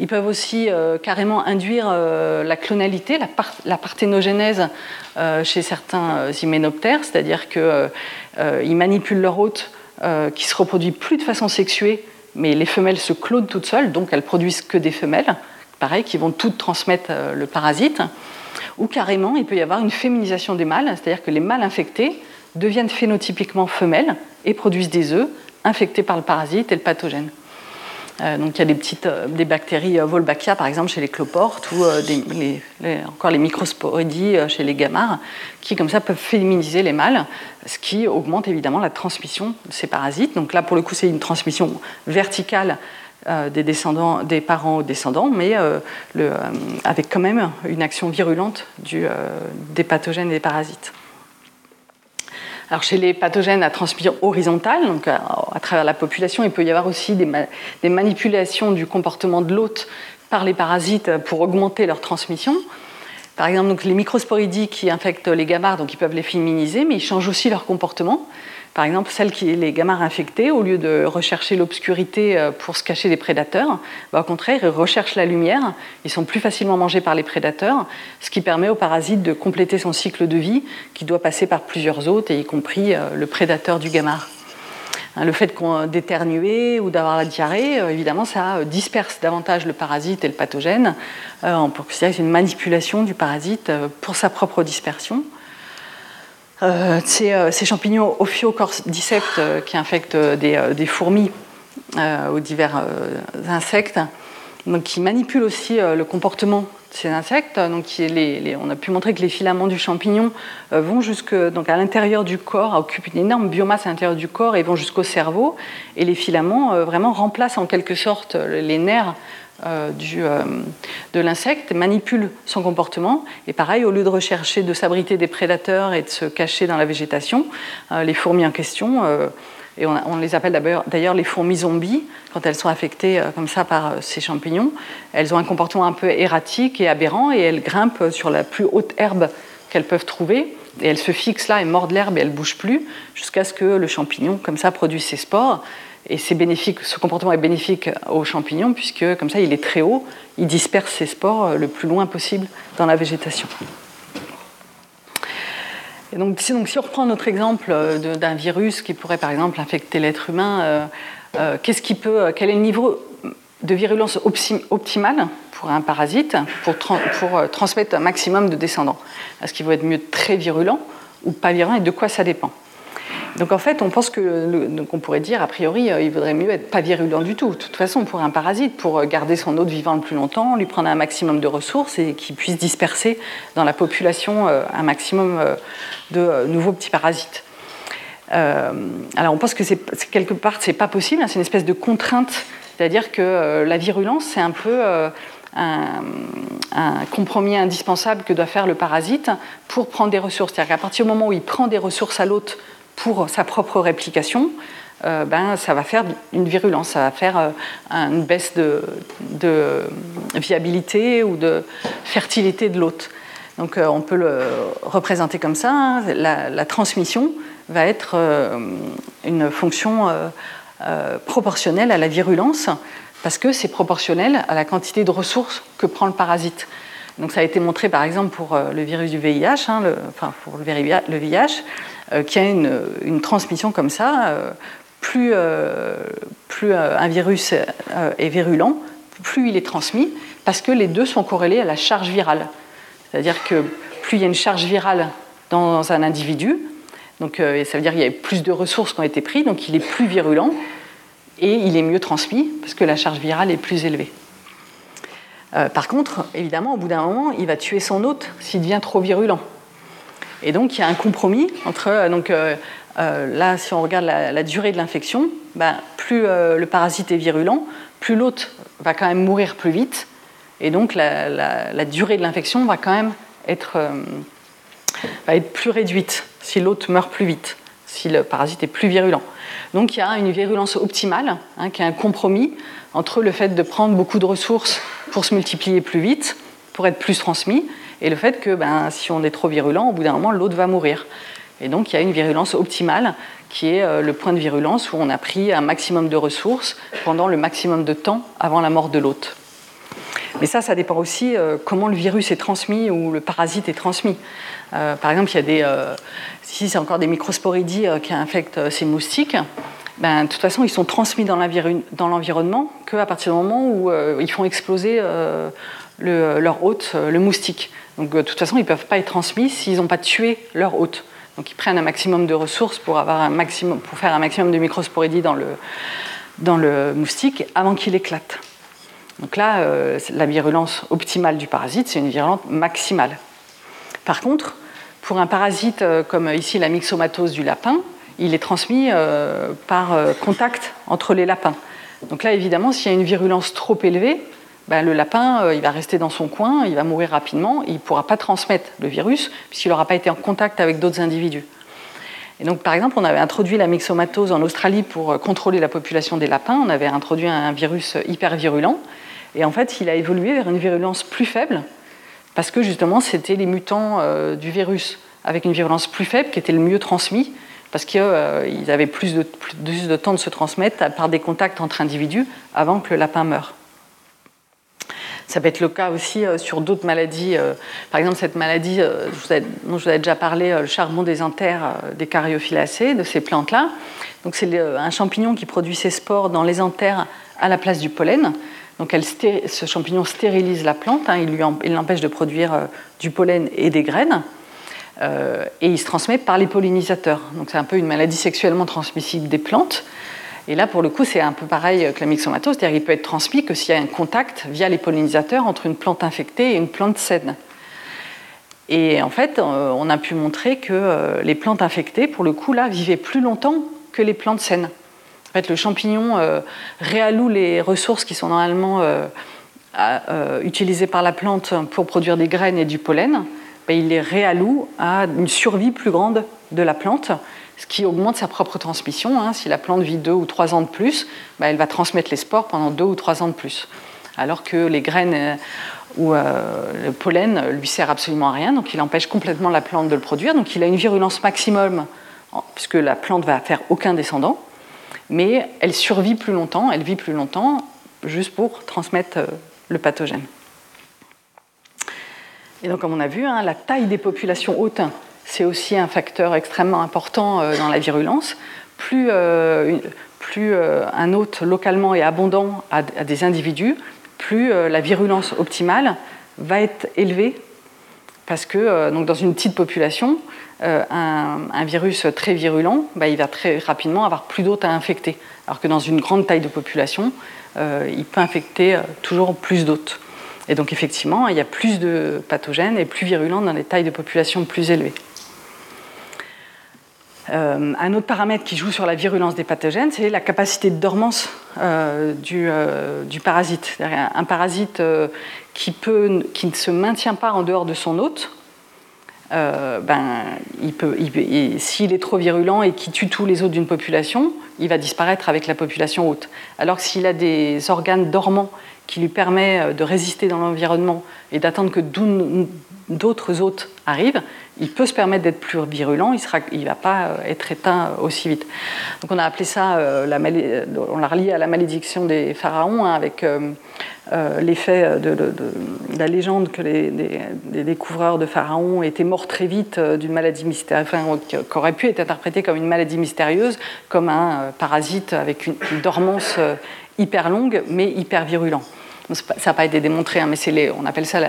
Speaker 2: Ils peuvent aussi euh, carrément induire euh, la clonalité, la, parthénogénèse chez certains hyménoptères, c'est-à-dire qu'ils manipulent leur hôte qui se reproduit plus de façon sexuée mais les femelles se clonent toutes seules, donc elles produisent que des femelles, pareil, qui vont toutes transmettre euh, le parasite. Ou carrément, il peut y avoir une féminisation des mâles, c'est-à-dire que les mâles infectés deviennent phénotypiquement femelles et produisent des œufs infectés par le parasite et le pathogène. Euh, donc il y a des petites euh, bactéries Wolbachia par exemple chez les cloportes ou encore les microsporidies chez les gamards qui comme ça peuvent féminiser les mâles, ce qui augmente évidemment la transmission de ces parasites. Donc là pour le coup c'est une transmission verticale euh, des parents aux descendants, mais avec quand même une action virulente des pathogènes et des parasites. Alors chez les pathogènes à transmission horizontale, donc à, travers la population, il peut y avoir aussi des, manipulations du comportement de l'hôte par les parasites pour augmenter leur transmission. Par exemple, donc les microsporidies qui infectent les gamards, donc ils peuvent les féminiser, mais ils changent aussi leur comportement. Par exemple, celles qui, les gamards infectés, au lieu de rechercher l'obscurité euh, pour se cacher des prédateurs, bah, au contraire, ils recherchent la lumière. Ils sont plus facilement mangés par les prédateurs, ce qui permet au parasite de compléter son cycle de vie, qui doit passer par plusieurs hôtes, y compris euh, le prédateur du gamard. Hein, le fait d'éternuer ou d'avoir la diarrhée, euh, évidemment, ça disperse davantage le parasite et le pathogène. On considérer c'est une manipulation du parasite pour sa propre dispersion. Euh, euh, ces, champignons ophiocordyceps euh, qui infectent des, fourmis ou divers insectes, donc qui manipulent aussi le comportement de ces insectes. Donc, on a pu montrer que les filaments du champignon vont jusque, donc à l'intérieur du corps, occupent une énorme biomasse à l'intérieur du corps et vont jusqu'au cerveau. Et les filaments vraiment remplacent en quelque sorte les nerfs euh, euh, de l'insecte, manipule son comportement. Et pareil, au lieu de rechercher de s'abriter des prédateurs et de se cacher dans la végétation, euh, les fourmis en question, et on, les appelle d'ailleurs les fourmis zombies, quand elles sont affectées comme ça par ces champignons, elles ont un comportement un peu erratique et aberrant et elles grimpent sur la plus haute herbe qu'elles peuvent trouver. Et elles se fixent là et mordent l'herbe et elles ne bougent plus jusqu'à ce que le champignon, comme ça, produise ses spores. Et bénéfique, ce comportement est bénéfique aux champignons puisque comme ça il est très haut, il disperse ses spores le plus loin possible dans la végétation. Et donc, si, on reprend notre exemple d'un virus qui pourrait par exemple infecter l'être humain, euh, euh, qu'est-ce qui peut, quel est le niveau de virulence optimal pour un parasite pour, pour euh, transmettre un maximum de descendants? Est-ce qu'il vaut être mieux très virulent ou pas virulent et de quoi ça dépend? Donc en fait, on pense que, qu'on pourrait dire, a priori, euh, il vaudrait mieux être pas virulent du tout. De toute façon, pour un parasite, pour garder son hôte vivant le plus longtemps, lui prendre un maximum de ressources et qu'il puisse disperser dans la population euh, un maximum euh, de nouveaux petits parasites. alors on pense que quelque part, c'est pas possible, hein, c'est une espèce de contrainte, c'est-à-dire que la virulence, c'est un peu un, un, compromis indispensable que doit faire le parasite pour prendre des ressources. C'est-à-dire qu'à partir du moment où il prend des ressources à l'hôte pour sa propre réplication, euh, ben, ça va faire une virulence, ça va faire euh, une baisse de, viabilité ou de fertilité de l'hôte. Donc euh, on peut le représenter comme ça. Hein. La, transmission va être une fonction proportionnelle à la virulence parce que c'est proportionnel à la quantité de ressources que prend le parasite. Donc ça a été montré par exemple pour le virus du VIH, hein, enfin pour le VIH, euh, qui a une, transmission comme ça, euh, plus, euh, un virus est virulent, plus il est transmis, parce que les deux sont corrélés à la charge virale. C'est-à-dire que plus il y a une charge virale dans un individu, donc, ça veut dire qu'il y a plus de ressources qui ont été prises, donc il est plus virulent et il est mieux transmis parce que la charge virale est plus élevée. par contre, évidemment, au bout d'un moment, il va tuer son hôte s'il devient trop virulent. Et donc il y a un compromis entre. Donc, là, si on regarde la, durée de l'infection, ben, plus le parasite est virulent, plus l'hôte va quand même mourir plus vite. Et donc la, durée de l'infection va quand même être, va être plus réduite si l'hôte meurt plus vite, si le parasite est plus virulent. Donc il y a une virulence optimale, hein, qui est un compromis entre le fait de prendre beaucoup de ressources pour se multiplier plus vite, pour être plus transmis, et le fait que ben, si on est trop virulent, au bout d'un moment, l'autre va mourir. Et donc il y a une virulence optimale qui est euh, le point de virulence où on a pris un maximum de ressources pendant le maximum de temps avant la mort de l'hôte. Mais ça, ça dépend aussi euh, comment le virus est transmis ou le parasite est transmis. Euh, par exemple, il y a des, si c'est encore des microsporidies qui infectent ces moustiques, ben, de toute façon, ils sont transmis dans l'environnement qu'à partir du moment où ils font exploser leur hôte, le moustique. Donc, de toute façon, ils ne peuvent pas être transmis s'ils n'ont pas tué leur hôte. Donc ils prennent un maximum de ressources pour, avoir un maximum, pour faire un maximum de microsporidies dans le, dans le moustique avant qu'il éclate. Donc là, euh, la virulence optimale du parasite, c'est une virulence maximale. Par contre, pour un parasite euh, comme ici la myxomatose du lapin, il est transmis euh, par contact entre les lapins. Donc là, évidemment, s'il y a une virulence trop élevée, ben, le lapin, euh, il va rester dans son coin, il va mourir rapidement, il ne pourra pas transmettre le virus puisqu'il n'aura pas été en contact avec d'autres individus. Et donc, par exemple, on avait introduit la myxomatose en Australie pour euh, contrôler la population des lapins. On avait introduit un virus hyper virulent. Et en fait, il a évolué vers une virulence plus faible parce que justement, c'était les mutants euh, du virus avec une virulence plus faible qui étaient le mieux transmis parce qu'ils avaient plus de, plus de temps de se transmettre par des contacts entre individus avant que le lapin meure. Ça peut être le cas aussi euh, sur d'autres maladies. Euh, par exemple, cette maladie euh, dont je vous avais déjà parlé, le charbon des anthères des cariophyllacées, de ces plantes-là. Donc, c'est un champignon qui produit ses spores dans les anthères à la place du pollen. Donc, ce champignon stérilise la plante, hein, il l'empêche de produire du pollen et des graines. et il se transmet par les pollinisateurs. Donc, c'est un peu une maladie sexuellement transmissible des plantes. Et là, pour le coup, c'est un peu pareil que la myxomatose, c'est-à-dire qu'il peut être transmis que s'il y a un contact via les pollinisateurs entre une plante infectée et une plante saine. Et en fait, euh, on a pu montrer que euh, les plantes infectées, pour le coup, là, vivaient plus longtemps que les plantes saines. En fait, le champignon euh, réalloue les ressources qui sont normalement utilisées par la plante pour produire des graines et du pollen. Ben, il les réalloue à une survie plus grande de la plante ce qui augmente sa propre transmission. Hein. Si la plante vit deux ou trois ans de plus, bah, elle va transmettre les spores pendant deux ou trois ans de plus. Alors que les graines euh, ou euh, le pollen lui sert absolument à rien, donc il empêche complètement la plante de le produire. Donc il a une virulence maximum, puisque la plante va faire aucun descendant, mais elle survit plus longtemps, elle vit plus longtemps, juste pour transmettre euh, le pathogène. Et donc, comme on a vu, hein, la taille des populations hautes c'est aussi un facteur extrêmement important euh, dans la virulence. Plus, euh, euh, un hôte localement est abondant à, des individus, plus la virulence optimale va être élevée. Parce que dans une petite population, un, virus très virulent, bah, il va très rapidement avoir plus d'hôtes à infecter. Alors que dans une grande taille de population, il peut infecter toujours plus d'hôtes. Et donc effectivement, il y a plus de pathogènes et plus virulents dans les tailles de population plus élevées. Euh, un autre paramètre qui joue sur la virulence des pathogènes, c'est la capacité de dormance euh, euh, du, parasite. Un, parasite qui, qui, ne se maintient pas en dehors de son hôte, ben, s'il est trop virulent et qu'il tue tous les autres d'une population, il va disparaître avec la population hôte. Alors que s'il a des organes dormants qui lui permettent de résister dans l'environnement et d'attendre que d'autres hôtes arrivent, il peut se permettre d'être plus virulent, il ne va pas euh, être éteint aussi vite. Donc on a appelé ça, euh, la on l'a relié à la malédiction des pharaons, hein, avec euh, l'effet de, la légende que les, découvreurs de pharaons étaient morts très vite d'une maladie mystérieuse, enfin, qui aurait pu être interprétée comme une maladie mystérieuse, comme un parasite avec une dormance hyper longue, mais hyper virulent ça n'a pas été démontré, hein, mais on appelle ça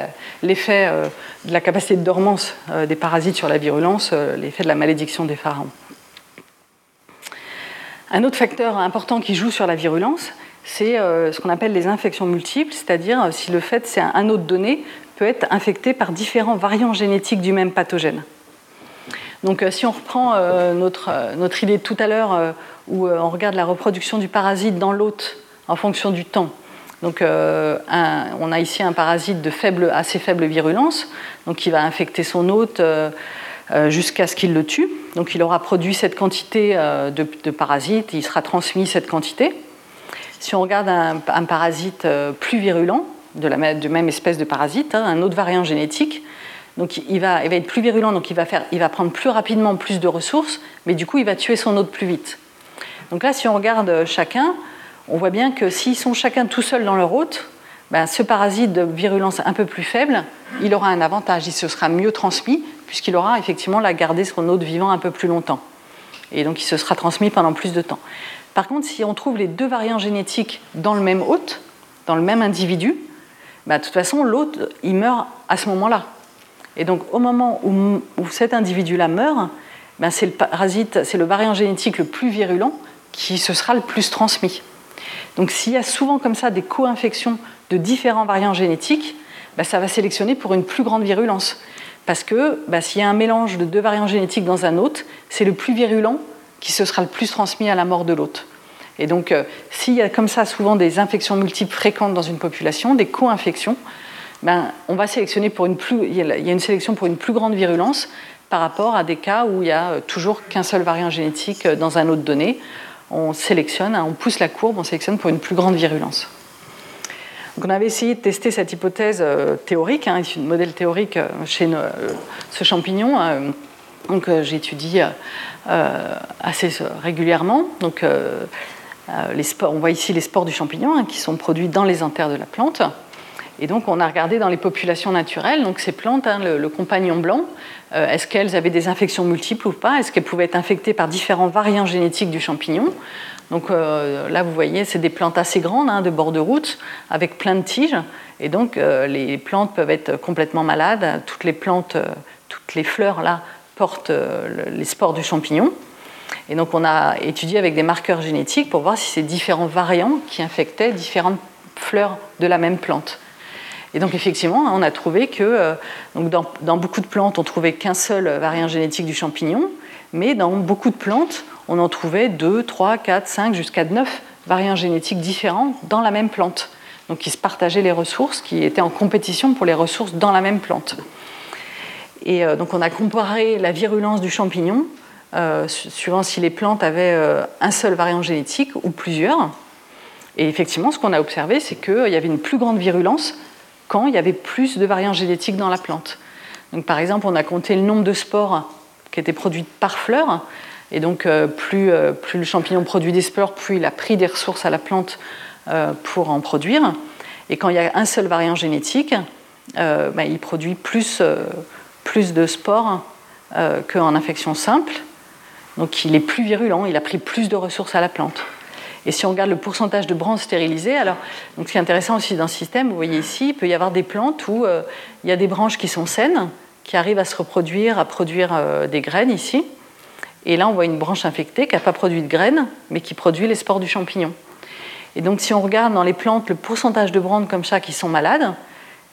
Speaker 2: l'effet euh, de la capacité de dormance euh, des parasites sur la virulence, euh, l'effet de la malédiction des pharaons. Un autre facteur important qui joue sur la virulence, c'est ce qu'on appelle les infections multiples, c'est-à-dire si le fait, c'est un hôte donné, peut être infecté par différents variants génétiques du même pathogène. Donc si on reprend notre, notre, idée de tout à l'heure, où on regarde la reproduction du parasite dans l'hôte en fonction du temps, donc, on a ici un parasite de faible, assez faible virulence, donc qui va infecter son hôte jusqu'à ce qu'il le tue. Donc, il aura produit cette quantité de, de, parasites, il sera transmis cette quantité. Si on regarde un, parasite euh, plus virulent, de la même espèce de parasite, hein, un autre variant génétique, donc il va, être plus virulent, donc il va, il va prendre plus rapidement plus de ressources, mais du coup il va tuer son hôte plus vite. Donc là, si on regarde chacun, on voit bien que s'ils sont chacun tout seuls dans leur hôte, ben, ce parasite de virulence un peu plus faible, il aura un avantage, il se sera mieux transmis, puisqu'il aura effectivement la garder son hôte vivant un peu plus longtemps. Et donc il se sera transmis pendant plus de temps. Par contre, si on trouve les deux variants génétiques dans le même hôte, dans le même individu, bah, de toute façon, l'hôte, il meurt à ce moment-là. Et donc, au moment où, cet individu-là meurt, bah, c'est le parasite, c'est le variant génétique le plus virulent qui se sera le plus transmis. Donc, s'il y a souvent comme ça des co-infections de différents variants génétiques, bah, ça va sélectionner pour une plus grande virulence. Parce que s'il y a un mélange de deux variants génétiques dans un hôte, c'est le plus virulent qui se sera le plus transmis à la mort de l'hôte. Et donc, euh, s'il y a comme ça souvent des infections multiples fréquentes dans une population, des co-infections, ben, on va sélectionner une il y a une sélection pour une plus grande virulence par rapport à des cas où il n'y a euh, toujours qu'un seul variant génétique euh, dans un autre donné. On sélectionne, hein, on pousse la courbe, on sélectionne pour une plus grande virulence. Donc on avait essayé de tester cette hypothèse théorique, hein, un modèle théorique chez ce champignon. donc j'étudie assez régulièrement. Donc euh, on voit ici les spores du champignon hein, qui sont produits dans les entères de la plante. Et donc on a regardé dans les populations naturelles, donc ces plantes, hein, le, compagnon blanc, euh, est-ce qu'elles avaient des infections multiples ou pas? Est-ce qu'elles pouvaient être infectées par différents variants génétiques du champignon? Donc euh, là vous voyez, c'est des plantes assez grandes, hein, de bord de route, avec plein de tiges. Et donc les plantes peuvent être complètement malades. Toutes les plantes, toutes les fleurs là portent les spores du champignon. Et donc on a étudié avec des marqueurs génétiques pour voir si ces différents variants qui infectaient différentes fleurs de la même plante. Et donc effectivement, on a trouvé que euh, dans, beaucoup de plantes, on trouvait qu'un seul variant génétique du champignon, mais dans beaucoup de plantes, on en trouvait 2, 3, 4, 5, jusqu'à 9 variants génétiques différents dans la même plante. Donc qui se partageaient les ressources, qui étaient en compétition pour les ressources dans la même plante. Et euh, donc on a comparé la virulence du champignon euh, suivant si les plantes avaient un seul variant génétique ou plusieurs. Et effectivement, ce qu'on a observé, c'est qu'il y avait une plus grande virulence quand il y avait plus de variants génétiques dans la plante. Donc, par exemple, on a compté le nombre de spores qui étaient produites par fleur. Et donc, euh, plus, plus, le champignon produit des spores, plus il a pris des ressources à la plante pour en produire. Et quand il y a un seul variant génétique, bah, il produit plus, plus de spores qu'en infection simple. Donc il est plus virulent, il a pris plus de ressources à la plante. Et si on regarde le pourcentage de branches stérilisées, alors ce qui est intéressant aussi dans ce système, vous voyez ici, il peut y avoir des plantes où euh, il y a des branches qui sont saines, qui arrivent à se reproduire, à produire euh, des graines ici. Et là, on voit une branche infectée qui n'a pas produit de graines, mais qui produit les spores du champignon. Et donc, si on regarde dans les plantes le pourcentage de branches comme ça qui sont malades,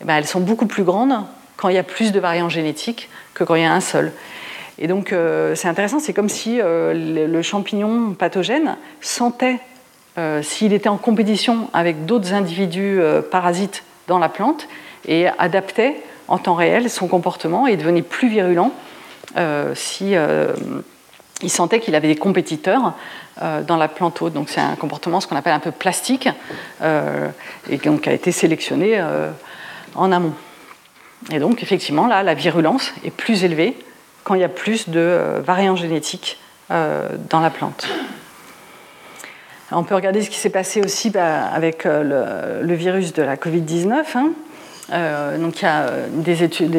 Speaker 2: eh ben, elles sont beaucoup plus grandes quand il y a plus de variants génétiques que quand il y a un seul. Et donc, euh, c'est intéressant, c'est comme si le, champignon pathogène sentait euh, s'il était en compétition avec d'autres individus parasites dans la plante et adaptait en temps réel son comportement et devenait plus virulent si il sentait qu'il avait des compétiteurs dans la plante haute. Donc c'est un comportement, ce qu'on appelle un peu plastique, et donc a été sélectionné en amont. Et donc effectivement, là, la virulence est plus élevée quand il y a plus de euh, variants génétiques euh, dans la plante. On peut regarder ce qui s'est passé aussi bah, avec euh, le, virus de la Covid-19. Hein. donc il y a des, études,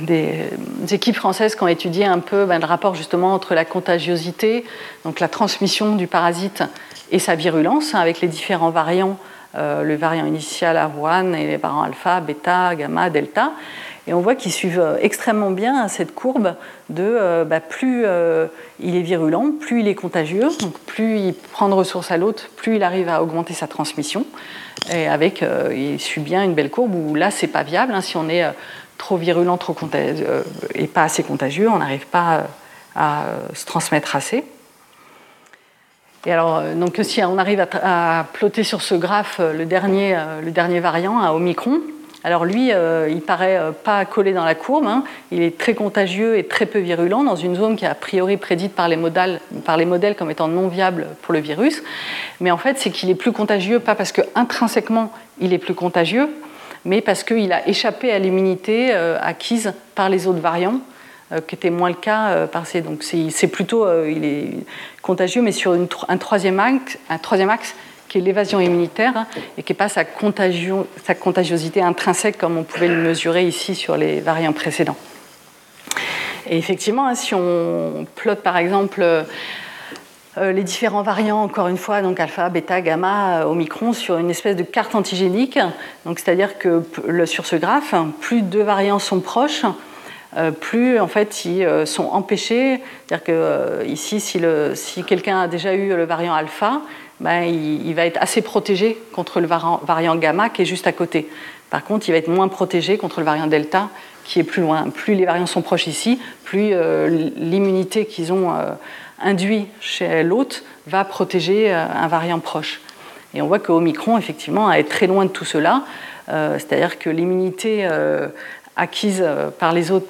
Speaker 2: des, équipes françaises qui ont étudié un peu bah, le rapport justement entre la contagiosité, donc la transmission du parasite et sa virulence, hein, avec les différents variants, le variant initial A1 et les variants alpha, bêta, gamma, delta. Et on voit qu'ils suivent euh, extrêmement bien cette courbe de euh, bah, plus euh, il est virulent, plus il est contagieux, donc plus il prend de ressources à l'autre, plus il arrive à augmenter sa transmission. Et avec, il suit bien une belle courbe où là, c'est pas viable. Hein. si on est trop virulent, trop et pas assez contagieux, on n'arrive pas à se transmettre assez. Et alors, donc, si on arrive à, plotter sur ce graphe le dernier, le dernier variant à Omicron, alors lui, euh, il paraît euh, pas collé dans la courbe. Hein. Il est très contagieux et très peu virulent dans une zone qui est a priori prédite par les, modèles, comme étant non viable pour le virus. Mais en fait, c'est qu'il est plus contagieux, pas parce qu'intrinsèquement il est plus contagieux, mais parce qu'il a échappé à l'immunité euh, acquise par les autres variants, qui était moins le cas. Donc c'est plutôt, il est contagieux, mais sur un troisième axe qui est l'évasion immunitaire et qui n'est pas sa, contagiosité intrinsèque comme on pouvait le mesurer ici sur les variants précédents. Et effectivement, hein, si on plotte par exemple euh, les différents variants, encore une fois, donc alpha, bêta, gamma, euh, omicron, sur une espèce de carte antigénique, c'est-à-dire que sur ce graphe, plus deux variants sont proches, euh, plus en fait ils sont empêchés. C'est-à-dire que ici, si quelqu'un a déjà eu le variant alpha, ben, il, va être assez protégé contre le variant, gamma qui est juste à côté. Par contre, il va être moins protégé contre le variant delta qui est plus loin. Plus les variants sont proches ici, plus euh, l'immunité qu'ils ont euh, induit chez l'hôte va protéger euh, un variant proche. Et on voit que Omicron, effectivement, est très loin de tout cela. C'est-à-dire que l'immunité acquise par les autres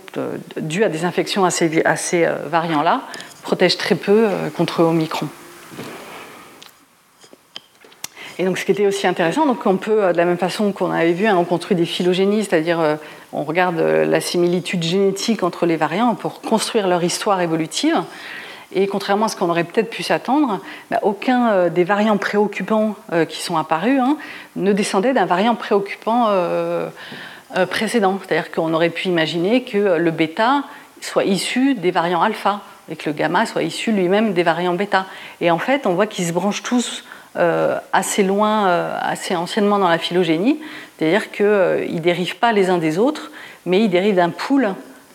Speaker 2: due à des infections à ces variants-là protège très peu contre Omicron. Et donc, ce qui était aussi intéressant, donc on peut, euh, de la même façon qu'on avait vu, hein, on construit des phylogénies, c'est-à-dire euh, on regarde euh, la similitude génétique entre les variants pour construire leur histoire évolutive. Et contrairement à ce qu'on aurait peut-être pu s'attendre, bah, aucun des variants préoccupants qui sont apparus hein, ne descendait d'un variant préoccupant précédent. C'est-à-dire qu'on aurait pu imaginer que le bêta soit issu des variants alpha et que le gamma soit issu lui-même des variants bêta. Et en fait, on voit qu'ils se branchent tous assez loin, euh, assez anciennement dans la phylogénie, c'est-à-dire qu'ils euh, ne dérivent pas les uns des autres, mais ils dérivent d'un pool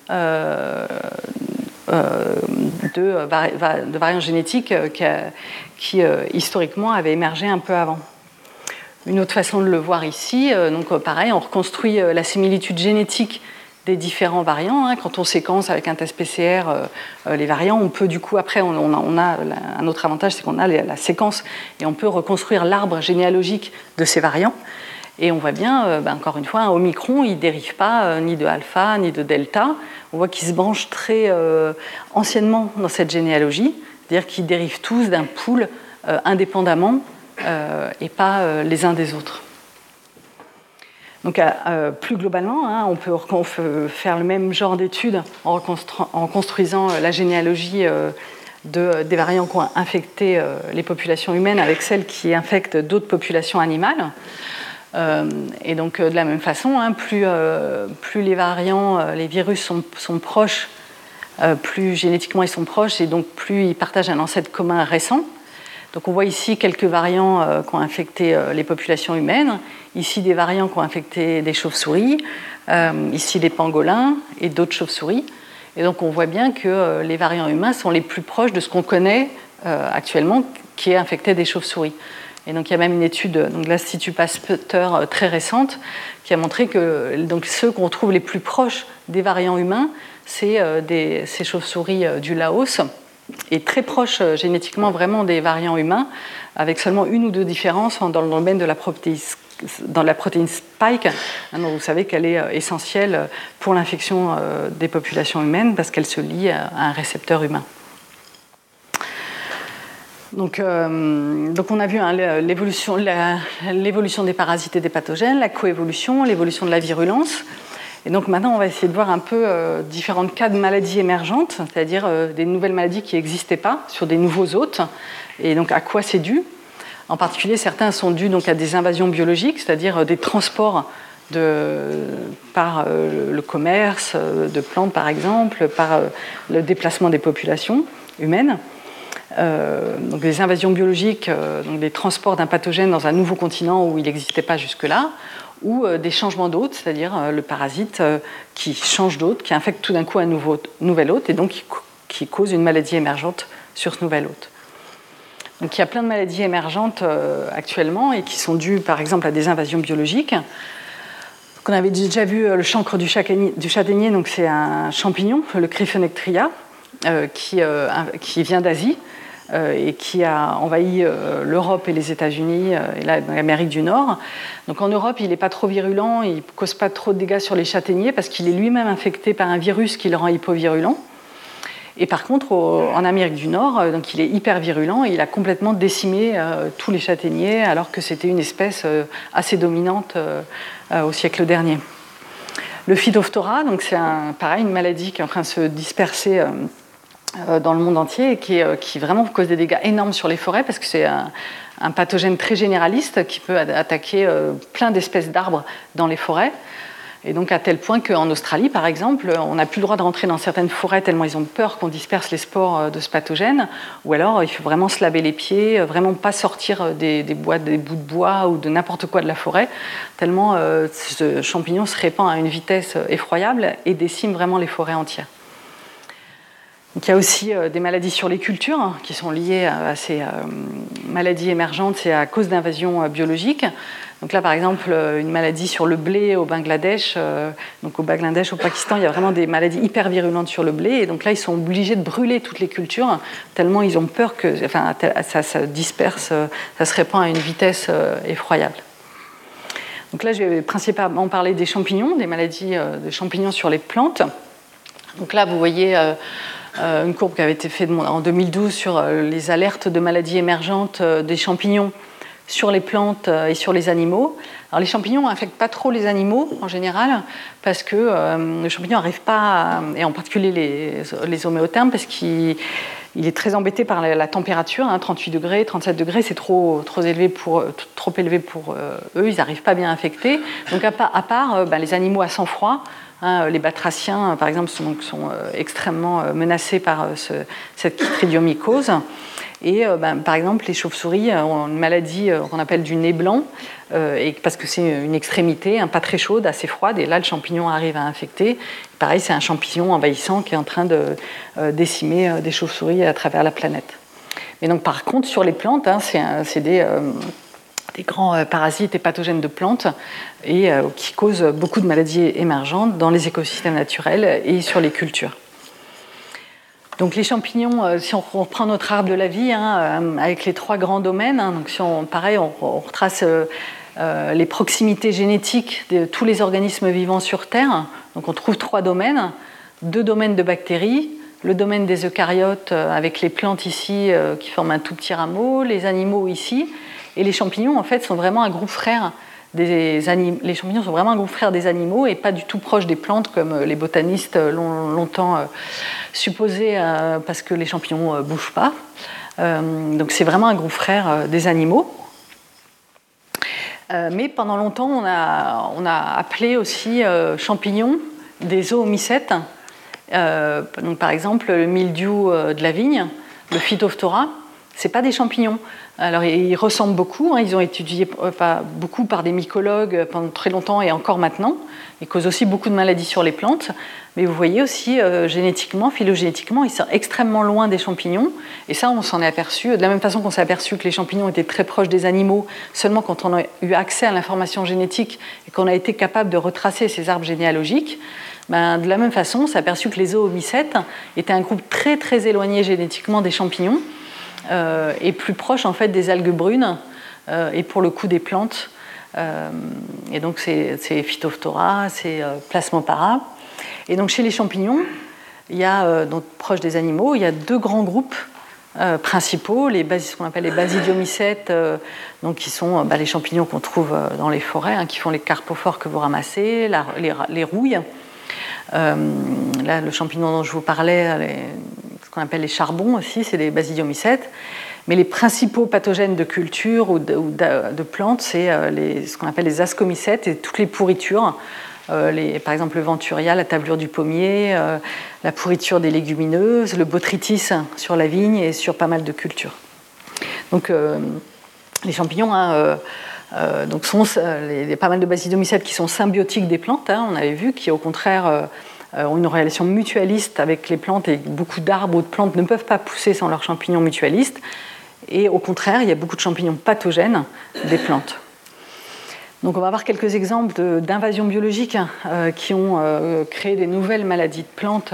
Speaker 2: de, variants génétiques qui, historiquement avaient émergé un peu avant. Une autre façon de le voir ici, donc pareil, on reconstruit la similitude génétique des différents variants. Hein. Quand on séquence avec un test PCR euh, euh, les variants, on peut du coup, après, on, a, un autre avantage, c'est qu'on a la séquence et on peut reconstruire l'arbre généalogique de ces variants. Et on voit bien, euh, ben, encore une fois, un Omicron, il ne dérive pas ni de alpha ni de delta. On voit qu'ils se branchent très anciennement dans cette généalogie, c'est-à-dire qu'ils dérivent tous d'un pool indépendamment et pas les uns des autres. Donc, euh, plus globalement, hein, on, peut, faire le même genre d'études en, construisant euh, la généalogie euh, des variants qui ont infecté les populations humaines avec celles qui infectent d'autres populations animales. et donc, de la même façon, hein, plus, les variants, les virus sont proches, plus génétiquement ils sont proches, et donc plus ils partagent un ancêtre commun récent. Donc on voit ici quelques variants euh, qui ont infecté euh, les populations humaines, ici des variants qui ont infecté des chauves-souris, euh, ici des pangolins et d'autres chauves-souris. Et donc on voit bien que les variants humains sont les plus proches de ce qu'on connaît actuellement qui est infecté des chauves-souris. Et donc il y a même une étude de l'Institut Pasteur très récente qui a montré que donc, ceux qu'on trouve les plus proches des variants humains, c'est ces chauves-souris du Laos est très proche euh, génétiquement vraiment des variants humains, avec seulement une ou deux différences dans le domaine de la protéine, dans la protéine spike. Hein, vous savez qu'elle est euh, essentielle pour l'infection euh, des populations humaines parce qu'elle se lie à un récepteur humain. Donc, on a vu hein, l'évolution des parasites et des pathogènes, la coévolution, l'évolution de la virulence. Et donc maintenant, on va essayer de voir un peu euh, différents cas de maladies émergentes, c'est-à-dire euh, des nouvelles maladies qui n'existaient pas sur des nouveaux hôtes, et donc à quoi c'est dû? En particulier, certains sont dus à des invasions biologiques, c'est-à-dire euh, des transports par le commerce de plantes, par exemple, par le déplacement des populations humaines. donc des invasions biologiques, donc des transports d'un pathogène dans un nouveau continent où il n'existait pas jusque-là, ou euh, des changements d'hôte, c'est-à-dire euh, le parasite euh, qui change d'hôte, qui infecte tout d'un coup un nouveau, nouvel hôte et donc qui, cause une maladie émergente sur ce nouvel hôte. Donc il y a plein de maladies émergentes actuellement et qui sont dues par exemple à des invasions biologiques. on avait déjà vu le chancre du châtaignier, donc c'est un champignon, le Cryphonectria, qui, qui, vient d'Asie et qui a envahi l'Europe et les États-Unis et l'Amérique du Nord. Donc en Europe, il n'est pas trop virulent, il ne cause pas trop de dégâts sur les châtaigniers parce qu'il est lui-même infecté par un virus qui le rend hypovirulent. Et par contre, en Amérique du Nord, euh, il est hyper virulent et il a complètement décimé euh, tous les châtaigniers alors que c'était une espèce euh, assez dominante au siècle dernier. Le Phytophthora, donc c'est pareil une maladie qui est en train de se disperser dans le monde entier et qui, vraiment cause des dégâts énormes sur les forêts parce que c'est un, pathogène très généraliste qui peut attaquer plein d'espèces d'arbres dans les forêts. Et donc à tel point qu'en Australie, par exemple, on n'a plus le droit de rentrer dans certaines forêts tellement ils ont peur qu'on disperse les spores euh, de ce pathogène. Ou alors il faut vraiment se laver les pieds, euh, vraiment pas sortir euh, des, bouts de bois ou de n'importe quoi de la forêt, tellement ce champignon se répand à une vitesse effroyable et décime vraiment les forêts entières. il y a aussi des maladies sur les cultures hein, qui sont liées à ces maladies émergentes et à cause d'invasions biologiques. Donc là, par exemple, euh, une maladie sur le blé au Bangladesh. Euh, donc au Bangladesh, au Pakistan, il y a vraiment des maladies hyper virulentes sur le blé. Et donc là, ils sont obligés de brûler toutes les cultures, tellement ils ont peur que ça, se disperse, euh, ça se répand à une vitesse effroyable. Donc là, je vais principalement parler des champignons, des maladies de champignons sur les plantes. Donc là, vous voyez une courbe qui avait été faite en 2012 sur les alertes de maladies émergentes des champignons sur les plantes euh, et sur les animaux. Alors les champignons n'affectent pas trop les animaux en général parce que euh, les champignons n'arrivent pas, et en particulier les, les homéothermes, parce qu'il est très embêté par la, température, 38 hein, degrés, 37 degrés, c'est trop, trop, élevé pour, trop élevé pour euh, eux, ils n'arrivent pas bien à infecter. Donc à part, ben, les animaux à sang froid, hein, les batraciens par exemple sont, extrêmement menacés par ce, cette chytridiomycose. Et euh, ben, par exemple, les chauves-souris euh, ont une maladie euh, qu'on appelle du nez blanc, parce que c'est une extrémité, pas très chaude, assez froide, et là le champignon arrive à infecter. Pareil, c'est un champignon envahissant qui est en train de décimer des chauves-souris à travers la planète. Mais donc par contre, sur les plantes, hein, c'est des, des, grands parasites et pathogènes de plantes et qui causent beaucoup de maladies émergentes dans les écosystèmes naturels et sur les cultures. Donc les champignons, euh, si on reprend notre arbre de la vie, hein, euh, avec les trois grands domaines, hein, donc si on, pareil, on, retrace euh, les proximités génétiques de tous les organismes vivants sur Terre, donc on trouve trois domaines, deux domaines de bactéries, le domaine des eucaryotes avec les plantes ici qui forment un tout petit rameau, les animaux ici, et les champignons en fait sont vraiment un groupe frère les champignons sont vraiment un groupe frère des animaux et pas du tout proche des plantes comme euh, les botanistes l'ont longtemps euh, supposé euh, parce que les champignons ne bougent pas. donc c'est vraiment un groupe frère des animaux. mais pendant longtemps, on a, appelé aussi champignons des zoomycètes. donc par exemple, le mildiou de la vigne, le Phytophthora, ce pas des champignons. Alors, ils ressemblent beaucoup. Hein. ils ont étudié euh, beaucoup par des mycologues pendant très longtemps et encore maintenant. Ils causent aussi beaucoup de maladies sur les plantes. Mais vous voyez aussi, euh, génétiquement, phylogénétiquement, ils sont extrêmement loin des champignons. Et ça, on s'en est aperçu. De la même façon qu'on s'est aperçu que les champignons étaient très proches des animaux, seulement quand on a eu accès à l'information génétique et qu'on a été capable de retracer ces arbres généalogiques. Ben, de la même façon, on s'est aperçu que les zoomycètes étaient un groupe très très éloigné génétiquement des champignons euh, est plus proche en fait des algues brunes euh, et pour le coup des plantes. Euh, et donc c'est Phytophthora, c'est Plasmopara. Et donc chez les champignons, il y a donc proche des animaux, il y a deux grands groupes principaux, les ce qu'on appelle les basidiomycètes, donc qui sont bah, les champignons qu'on trouve dans les forêts, hein, qui font les carpophores que vous ramassez, les, les, rouilles. là, le champignon dont je vous parlais, qu'on appelle les charbons aussi, c'est des basidiomycètes. Mais les principaux pathogènes de culture ou de, plantes, c'est euh, ce qu'on appelle les ascomycètes et toutes les pourritures. Euh, par exemple, le venturia, la tablure du pommier, euh, la pourriture des légumineuses, le botrytis sur la vigne et sur pas mal de cultures. Donc, les champignons, hein, donc sont les, pas mal de basidiomycètes qui sont symbiotiques des plantes, hein, on avait vu, qui au contraire ont une relation mutualiste avec les plantes et beaucoup d'arbres ou de plantes ne peuvent pas pousser sans leurs champignons mutualistes. Et au contraire, il y a beaucoup de champignons pathogènes des plantes. Donc on va voir quelques exemples d'invasions biologiques euh, qui ont euh, créé des nouvelles maladies de plantes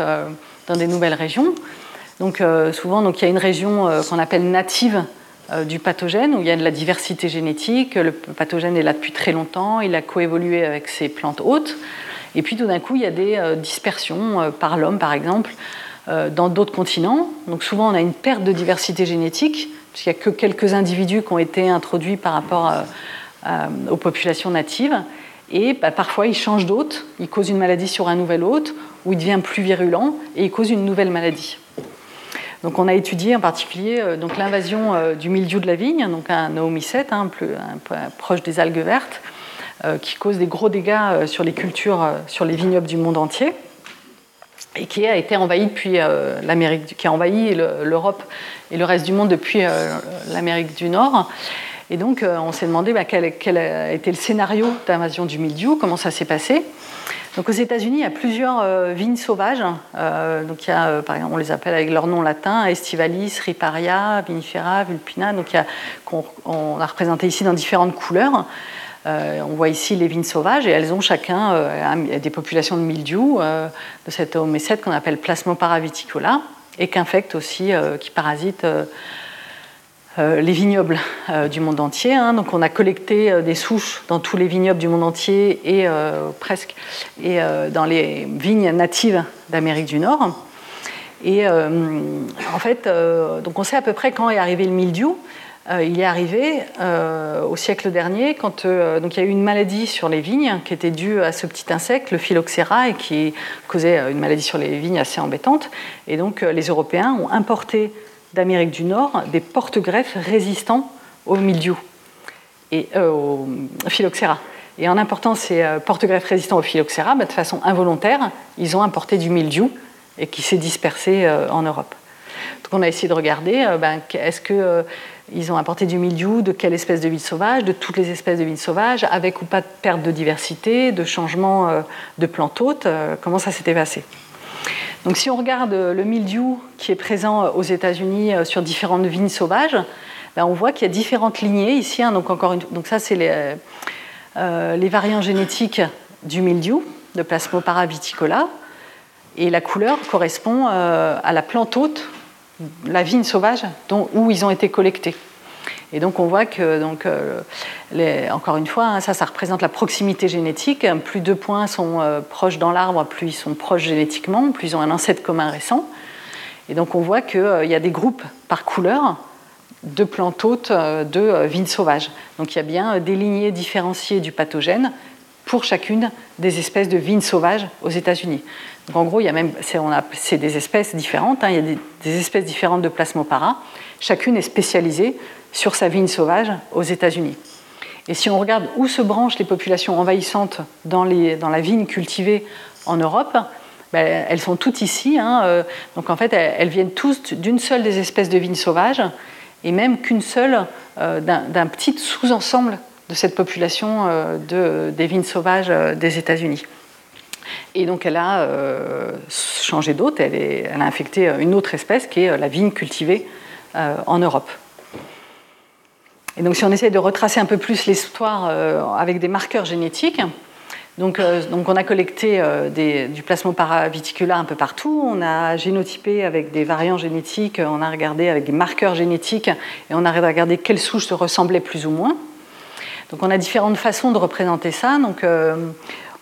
Speaker 2: dans des nouvelles régions. Donc souvent, il y a une région qu'on appelle native du pathogène, où il y a de la diversité génétique, le pathogène est là depuis très longtemps, il a coévolué avec ses plantes hôtes, et puis tout d'un coup, il y a des dispersions par l'homme, par exemple, dans d'autres continents. Donc souvent, on a une perte de diversité génétique, puisqu'il n'y a que quelques individus qui ont été introduits par rapport aux populations natives. Et bah, parfois, il change d'hôte, il cause une maladie sur un nouvel hôte, ou il devient plus virulent et il cause une nouvelle maladie. Donc, on a étudié en particulier euh, l'invasion euh, du mildiou de la vigne, donc un noomycète, hein, un, peu, proche des algues vertes, euh, qui cause des gros dégâts sur les cultures, sur les vignobles du monde entier, et qui a été envahi depuis l'Amérique, qui a envahi l'Europe et le reste du monde depuis l'Amérique du Nord. Et donc, euh, on s'est demandé bah, quel, a été le scénario d'invasion du mildiou, comment ça s'est passé. Donc, aux États-Unis, il y a plusieurs euh, vignes sauvages. Euh, donc, il y a, par exemple, on les appelle avec leur nom latin Estivalis, Riparia, Vinifera, Vulpina. Donc, il y a, on, a représenté ici dans différentes couleurs. On voit ici les vignes sauvages et elles ont chacun des populations de mildiou de cette omécète qu'on appelle Plasmopara viticola et qui infecte aussi, qui parasite euh, les vignobles euh, du monde entier. Hein. Donc on a collecté euh, des souches dans tous les vignobles du monde entier et presque et dans les vignes natives d'Amérique du Nord. Et en fait, donc on sait à peu près quand est arrivé le mildiou. Il est arrivé au siècle dernier quand donc il y a eu une maladie sur les vignes qui était due à ce petit insecte, le phylloxéra, et qui causait une maladie sur les vignes assez embêtante. Et donc les Européens ont importé d'Amérique du Nord des porte-greffes résistants au mildiou et euh, au phylloxéra. Et en important ces euh, porte-greffes résistants au phylloxéra, bah, de façon involontaire, ils ont importé du mildiou et qui s'est dispersé euh, en Europe. Donc on a essayé de regarder, ben, est-ce qu'ils ont importé du mildiou, de quelle espèce de vie sauvage, de toutes les espèces de vie sauvage, avec ou pas de perte de diversité, de changement de plantes hôtes, comment ça s'était passé? Donc si on regarde le mildiou qui est présent aux États-Unis euh, sur différentes vignes sauvages, ben, on voit qu'il y a différentes lignées ici. Hein. donc, encore donc ça, c'est les, euh, variants génétiques du mildiou, de Plasmopara viticola. Et la couleur correspond euh, à la plante hôte, la vigne sauvage dont, où ils ont été collectés. Et donc on voit que, donc, euh, encore une fois, hein, ça, représente la proximité génétique. Plus deux points sont euh, proches dans l'arbre, plus ils sont proches génétiquement, plus ils ont un ancêtre commun récent. Et donc on voit qu'il euh, y a des groupes par couleur de plantes hôtes de vignes sauvages. Donc il y a bien des lignées différenciées du pathogène pour chacune des espèces de vignes sauvages aux États-Unis. Donc en gros, il y a même, c'est, des espèces différentes, hein. il y a des, espèces différentes de plasmopara. Chacune est spécialisée sur sa vigne sauvage aux États-Unis. Et si on regarde où se branchent les populations envahissantes dans, la vigne cultivée en Europe, ben, elles sont toutes ici. Hein, euh, donc en fait, elles, viennent toutes d'une seule des espèces de vignes sauvages, et même qu'une seule euh, d'un petit sous-ensemble de cette population euh, de, des vignes sauvages des États-Unis. Et donc elle a changé d'hôte, elle, a infecté une autre espèce qui est la vigne cultivée en Europe. Et donc si on essaie de retracer un peu plus l'histoire euh, avec des marqueurs génétiques, donc, euh, on a collecté euh, des, du plasmopara viticula un peu partout, on a génotypé avec des variants génétiques, on a regardé avec des marqueurs génétiques et on a regardé quelles souches se ressemblaient plus ou moins. Donc on a différentes façons de représenter ça. Donc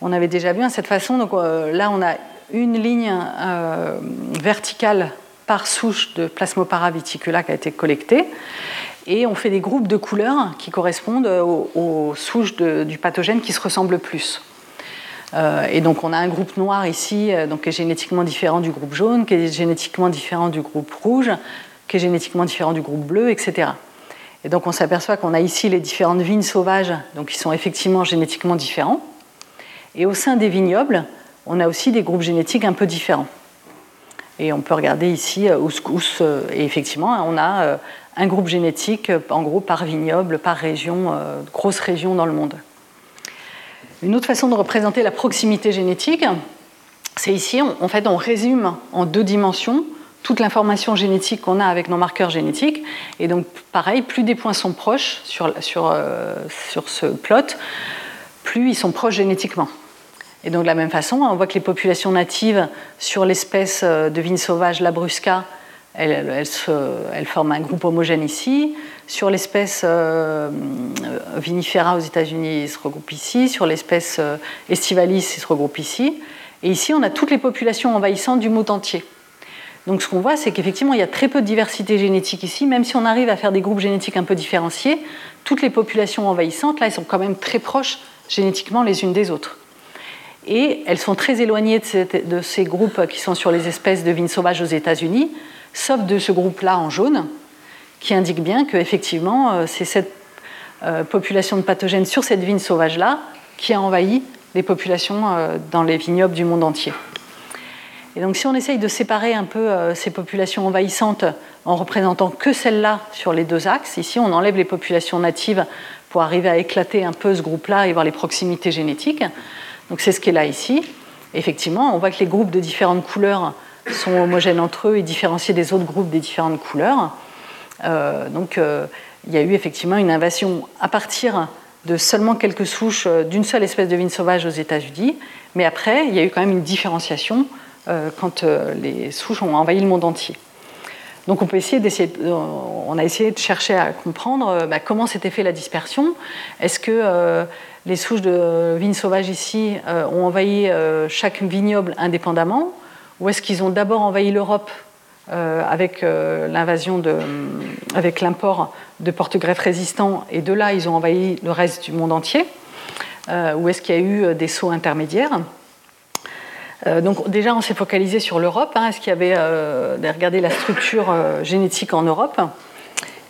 Speaker 2: on avait déjà vu cette façon. Donc là on a une ligne verticale par souche de plasmopara viticula qui a été collectée et on fait des groupes de couleurs qui correspondent aux, souches du pathogène qui se ressemblent le plus. Euh, et donc on a un groupe noir ici, euh, donc, qui est génétiquement différent du groupe jaune, qui est génétiquement différent du groupe rouge, qui est génétiquement différent du groupe bleu, etc. Et donc on s'aperçoit qu'on a ici les différentes vignes sauvages, donc qui sont effectivement génétiquement différents. Et au sein des vignobles, on a aussi des groupes génétiques un peu différents. Et on peut regarder ici, euh, et effectivement, on a un groupe génétique, en gros par vignoble, par région, euh, grosse région dans le monde. Une autre façon de représenter la proximité génétique, c'est ici, en fait, on résume en deux dimensions toute l'information génétique qu'on a avec nos marqueurs génétiques. Et donc, pareil, plus des points sont proches sur, sur, euh, sur ce plot, plus ils sont proches génétiquement. Et donc, de la même façon, on voit que les populations natives sur l'espèce euh, de vigne sauvage Labrusca elle, forme un groupe homogène ici. Sur l'espèce euh, vinifera aux États-Unis, il se regroupe ici. Sur l'espèce euh, estivalis, il se regroupe ici. Et ici, on a toutes les populations envahissantes du monde entier. Donc ce qu'on voit, c'est qu'effectivement, il y a très peu de diversité génétique ici, même si on arrive à faire des groupes génétiques un peu différenciés, toutes les populations envahissantes, là, elles sont quand même très proches génétiquement les unes des autres. Et elles sont très éloignées de, ces groupes qui sont sur les espèces de vignes sauvages aux États-Unis, sauf de ce groupe-là en jaune, qui indique bien qu'effectivement, euh, c'est cette euh, population de pathogènes sur cette vigne sauvage-là qui a envahi les populations euh, dans les vignobles du monde entier. Et donc si on essaye de séparer un peu ces populations envahissantes en représentant que celles-là sur les deux axes, ici on enlève les populations natives pour arriver à éclater un peu ce groupe-là et voir les proximités génétiques. Donc c'est ce qui est là ici. Effectivement, on voit que les groupes de différentes couleurs sont homogènes entre eux et différenciés des autres groupes des différentes couleurs. Euh, donc euh, il y a eu effectivement une invasion à partir de seulement quelques souches euh, d'une seule espèce de vigne sauvage aux États-Unis, mais après il y a eu quand même une différenciation quand les souches ont envahi le monde entier. Donc on peut essayer d'essayer, on a essayé de chercher à comprendre bah, comment s'était fait la dispersion. Est-ce que les souches de vignes sauvages ici ont envahi chaque vignoble indépendamment, ou est-ce qu'ils ont d'abord envahi l'Europe euh, avec euh, l'invasion avec l'import de porte-greffes résistants, et de là ils ont envahi le reste du monde entier, euh, ou est-ce qu'il y a eu des sauts intermédiaires? Donc déjà, on s'est focalisé sur l'Europe. Hein. Est-ce qu'il y avait regardé la structure génétique en Europe?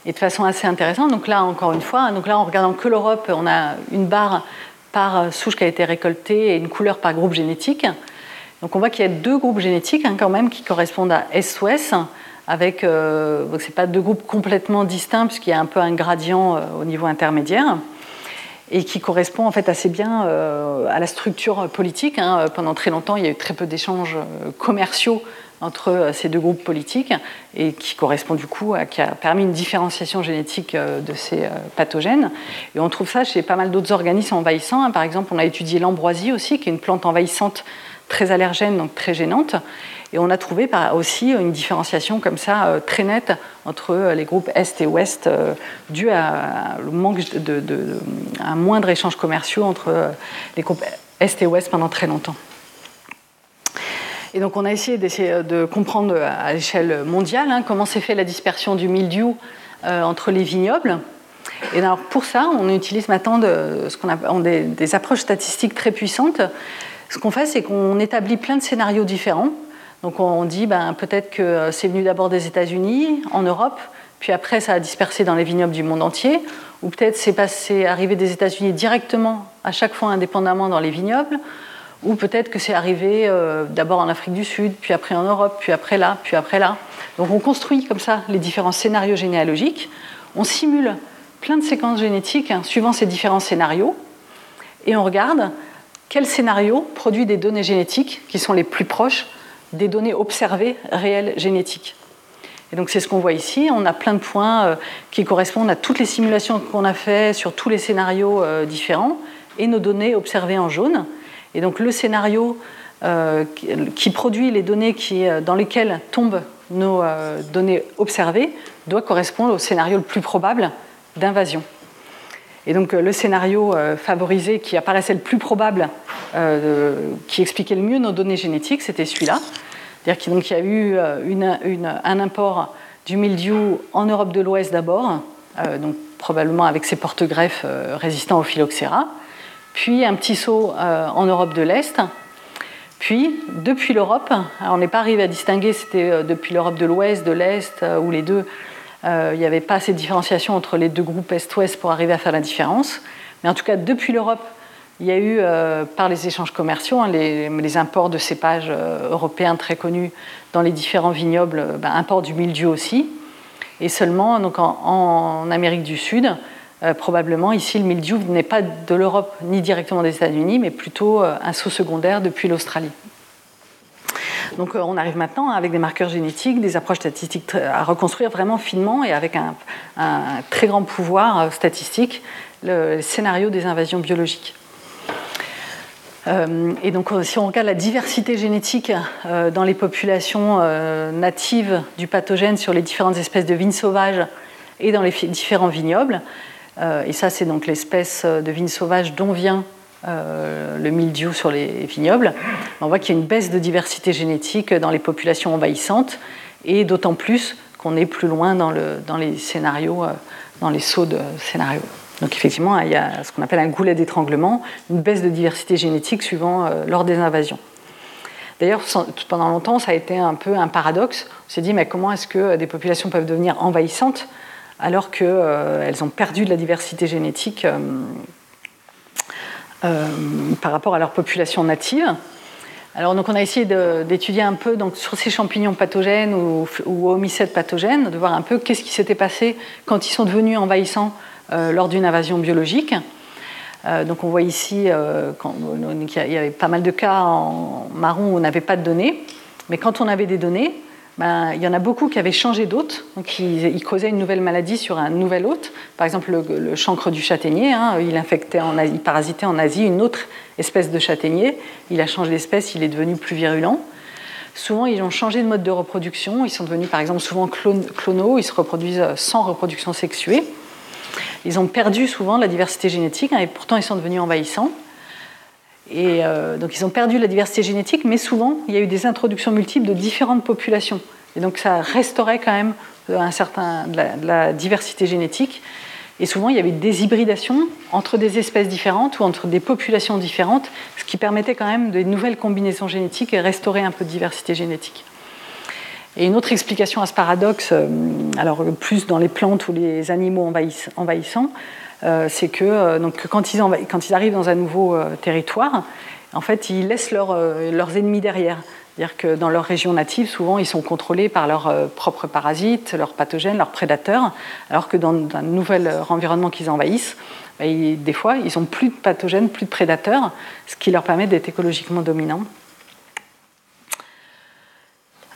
Speaker 2: Et de façon assez intéressante. Donc là, encore une fois, donc là, en regardant que l'Europe, on a une barre par souche qui a été récoltée et une couleur par groupe génétique. Donc on voit qu'il y a deux groupes génétiques hein, quand même qui correspondent à S-OS, avec, euh, ce n'est pas deux groupes complètement distincts puisqu'il y a un peu un gradient euh, au niveau intermédiaire et qui correspond en fait assez bien euh, à la structure politique. Hein. Pendant très longtemps, il y a eu très peu d'échanges commerciaux entre ces deux groupes politiques et qui correspond du coup à, qui a permis une différenciation génétique de ces pathogènes. Et on trouve ça chez pas mal d'autres organismes envahissants. Hein. Par exemple, on a étudié l'ambroisie aussi, qui est une plante envahissante très allergène, donc très gênante. Et on a trouvé aussi une différenciation comme ça euh, très nette entre euh, les groupes Est et Ouest, euh, dû à, un moindre échange commerciaux entre les groupes Est et Ouest pendant très longtemps. Et donc on a essayé d'essayer de comprendre à l'échelle mondiale hein, comment s'est fait la dispersion du mildiou entre les vignobles. Et alors pour ça, on utilise maintenant des, approches statistiques très puissantes ce qu'on fait, c'est qu'on établit plein de scénarios différents. Donc on dit ben, peut-être que c'est venu d'abord des États-Unis, en Europe, puis après ça a dispersé dans les vignobles du monde entier, ou peut-être c'est arrivé des États-Unis directement, à chaque fois indépendamment dans les vignobles, ou peut-être que c'est arrivé euh, d'abord en Afrique du Sud, puis après en Europe, puis après là, puis après là. Donc on construit comme ça les différents scénarios généalogiques, on simule plein de séquences génétiques hein, suivant ces différents scénarios, et on regarde quel scénario produit des données génétiques qui sont les plus proches des données observées réelles génétiques et donc c'est ce qu'on voit ici. On a plein de points euh, qui correspondent à toutes les simulations qu'on a faites sur tous les scénarios euh, différents et nos données observées en jaune. Et donc le scénario euh, qui produit les données qui, dans lesquelles tombent nos données observées doit correspondre au scénario le plus probable d'invasion. Et donc euh, le scénario euh, favorisé qui apparaissait le plus probable, euh, qui expliquait le mieux nos données génétiques, c'était celui-là. C'est-à-dire qu'il y a eu un import du mildiou en Europe de l'Ouest d'abord, probablement avec ses porte-greffes résistants au phylloxéra, puis un petit saut en Europe de l'Est, puis depuis l'Europe, on n'est pas arrivé à distinguer c'était depuis l'Europe de l'Ouest, de l'Est, ou les deux, euh, il n'y avait pas assez de différenciation entre les deux groupes Est-Ouest pour arriver à faire la différence. Mais en tout cas, depuis l'Europe, il y a eu, euh, par les échanges commerciaux, hein, les, imports de cépages euh, européens très connus dans les différents vignobles, ben, import du mildiou aussi. Et seulement donc en, Amérique du Sud, probablement ici, le mildiou n'est pas de l'Europe ni directement des États-Unis, mais plutôt un saut secondaire depuis l'Australie. Donc euh, on arrive maintenant avec des marqueurs génétiques, des approches statistiques à reconstruire vraiment finement et avec un, très grand pouvoir euh, statistique le scénario des invasions biologiques. et donc, si on regarde la diversité génétique dans les populations natives du pathogène sur les différentes espèces de vignes sauvages et dans les différents vignobles, et ça, c'est donc l'espèce de vigne sauvage dont vient le mildiou sur les vignobles, on voit qu'il y a une baisse de diversité génétique dans les populations envahissantes, et d'autant plus qu'on est plus loin dans, le, dans les scénarios, dans les sauts de scénarios. Donc effectivement, il y a ce qu'on appelle un goulet d'étranglement, une baisse de diversité génétique suivant euh, lors des invasions. D'ailleurs, pendant longtemps, ça a été un peu un paradoxe. On s'est dit, mais comment est-ce que des populations peuvent devenir envahissantes alors qu'elles euh, ont perdu de la diversité génétique euh, par rapport à leur population native alors, donc, on a essayé d'étudier un peu donc, sur ces champignons pathogènes ou, ou pathogènes, de voir un peu qu'est-ce qui s'était passé quand ils sont devenus envahissants euh, lors d'une invasion biologique. Euh, donc on voit ici euh, qu'il y avait pas mal de cas en marron où on n'avait pas de données, mais quand on avait des données, ben, il y en a beaucoup qui avaient changé d'hôte, donc ils, causaient une nouvelle maladie sur un nouvel hôte. Par exemple, le, chancre du châtaignier, hein, il infectait en Asie, parasitait en Asie une autre espèce de châtaignier. Il a changé d'espèce, il est devenu plus virulent. Souvent, ils ont changé de mode de reproduction. Ils sont devenus, par exemple, souvent clonaux. Ils se reproduisent sans reproduction sexuée. Ils ont perdu souvent la diversité génétique, hein, et pourtant ils sont devenus envahissants. Et euh, donc ils ont perdu la diversité génétique, mais souvent il y a eu des introductions multiples de différentes populations. Et donc ça restaurait quand même un certain, de, la, diversité génétique. Et souvent il y avait des hybridations entre des espèces différentes ou entre des populations différentes, ce qui permettait quand même de nouvelles combinaisons génétiques et restaurer un peu de diversité génétique. Et une autre explication à ce paradoxe, euh, alors plus dans les plantes ou les animaux envahissants, euh, c'est que euh, donc, quand, ils arrivent dans un nouveau territoire, en fait, ils laissent leurs ennemis derrière. C'est-à-dire que dans leur région native, souvent, ils sont contrôlés par leurs propres parasites, leurs pathogènes, leurs prédateurs, alors que dans un nouvel environnement qu'ils envahissent, ben, des fois, ils n'ont plus de pathogènes, plus de prédateurs, ce qui leur permet d'être écologiquement dominants.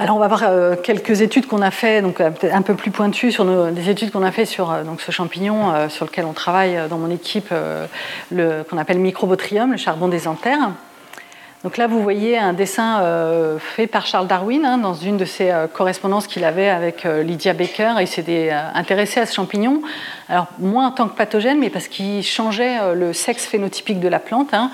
Speaker 2: Alors on va voir euh, quelques études qu'on a fait, donc euh, un peu plus pointues sur des études qu'on a fait sur euh, donc ce champignon sur lequel on travaille dans mon équipe, qu'on appelle microbotrium, le charbon des anthères. Donc là, vous voyez un dessin euh, fait par Charles Darwin hein, dans une de ses euh, correspondances qu'il avait avec euh, Lydia Baker. Il s'était intéressé à ce champignon, alors moins en tant que pathogène, mais parce qu'il changeait le sexe phénotypique de la plante. Hein.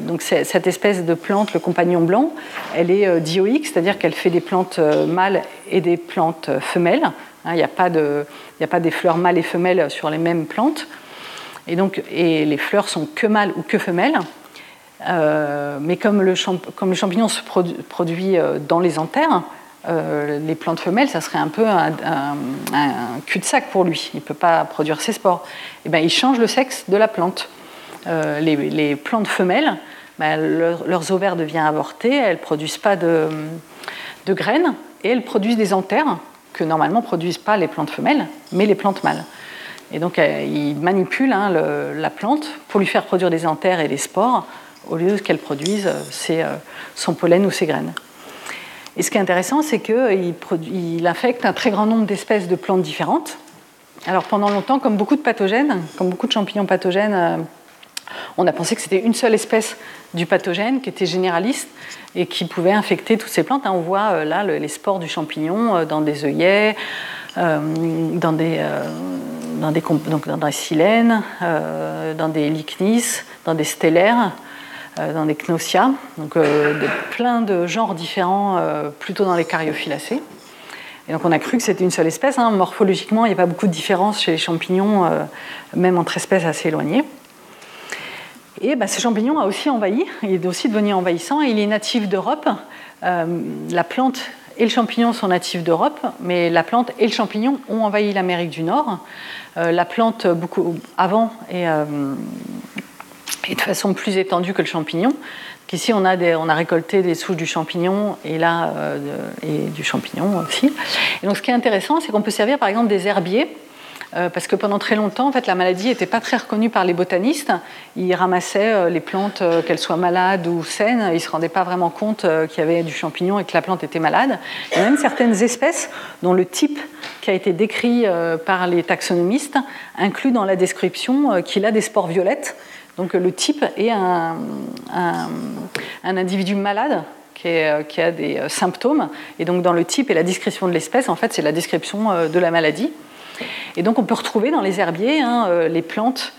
Speaker 2: donc cette espèce de plante, le compagnon blanc, elle est dioïque, c'est-à-dire qu'elle fait des plantes mâles et des plantes femelles. Hein. Il n'y a, pas a pas des fleurs mâles et femelles sur les mêmes plantes. Et donc, et les fleurs sont que mâles ou que femelles. Euh, mais comme le, champignon se produit euh, dans les anthères, euh, les plantes femelles, ça serait un peu un, cul-de-sac pour lui. Il ne peut pas produire ses spores. Et eh ben, il change le sexe de la plante. les, plantes femelles, ben, leurs ovaires deviennent avortés, elles ne produisent pas de, graines et elles produisent des anthères que normalement ne produisent pas les plantes femelles, mais les plantes mâles. Et donc, il manipule hein, la plante pour lui faire produire des anthères et des spores au lieu qu'elle produise c'est euh, son pollen ou ses graines. Et ce qui est intéressant, c'est qu'il il infecte un très grand nombre d'espèces de plantes différentes. Alors pendant longtemps, comme beaucoup de pathogènes, comme beaucoup de champignons pathogènes, euh, on a pensé que c'était une seule espèce du pathogène qui était généraliste et qui pouvait infecter toutes ces plantes. Hein, on voit euh, là les spores du champignon dans des œillets, dans des, dans des silènes, dans des lichnis, dans des stellaires. Euh, dans des cnosia, donc euh, plein de genres différents, euh, plutôt dans les cariophyllacées. Et donc on a cru que c'était une seule espèce. Hein. Morphologiquement, il n'y a pas beaucoup de différence chez les champignons, même entre espèces assez éloignées. Et bah, ce champignon a aussi envahi, il est aussi devenu envahissant, et il est natif d'Europe. la plante et le champignon sont natifs d'Europe, mais la plante et le champignon ont envahi l'Amérique du Nord. la plante, beaucoup avant, est et de façon plus étendue que le champignon. Ici, on a, récolté des souches du champignon et là, euh, et du champignon aussi. Donc, ce qui est intéressant, c'est qu'on peut servir par exemple des herbiers. Euh, parce que pendant très longtemps, en fait, la maladie n'était pas très reconnue par les botanistes. Ils ramassaient euh, les plantes, qu'elles soient malades ou saines. Ils ne se rendaient pas vraiment compte qu'il y avait du champignon et que la plante était malade. Il y a même certaines espèces dont le type qui a été décrit par les taxonomistes inclut dans la description qu'il a des spores violettes Donc le type est un, individu malade qui, qui, a des symptômes. Et donc dans le type et la description de l'espèce, en fait, c'est la description de la maladie. Et donc on peut retrouver dans les herbiers hein, les plantes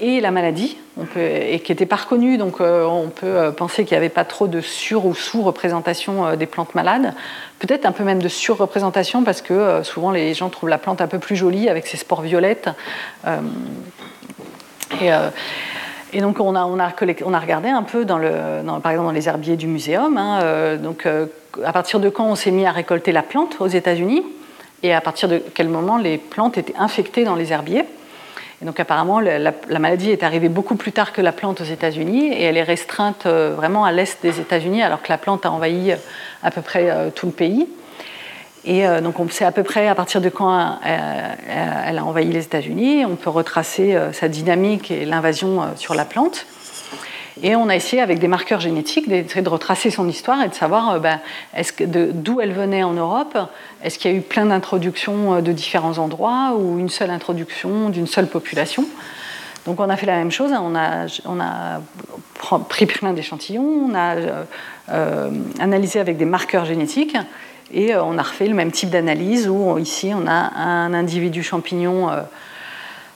Speaker 2: et la maladie, et qui n'était pas reconnue, donc euh, on peut euh, penser qu'il n'y avait pas trop de sur- ou sous-représentation euh, des plantes malades, peut-être un peu même de sur-représentation, parce que souvent les gens trouvent la plante un peu plus jolie avec ses spores violettes. Et, donc on a, on, a on a, regardé un peu, dans le, par exemple dans les herbiers du muséum, hein, donc à partir de quand on s'est mis à récolter la plante aux États-Unis, et à partir de quel moment les plantes étaient infectées dans les herbiers donc apparemment, la, maladie est arrivée beaucoup plus tard que la plante aux États-Unis et elle est restreinte euh, vraiment à l'est des États-Unis alors que la plante a envahi euh, à peu près euh, tout le pays. Et donc on sait à peu près à partir de quand elle a envahi les États-Unis. On peut retracer sa dynamique et l'invasion sur la plante. Et on a essayé avec des marqueurs génétiques d'essayer de retracer son histoire et de savoir euh, ben, d'où elle venait en Europe? Est-ce qu'il y a eu plein d'introductions euh, de différents endroits ou une seule introduction d'une seule population? Donc on a fait la même chose, on a, pris plein d'échantillons, on a euh, analysé avec des marqueurs génétiques et on a refait le même type d'analyse où ici on a un individu champignon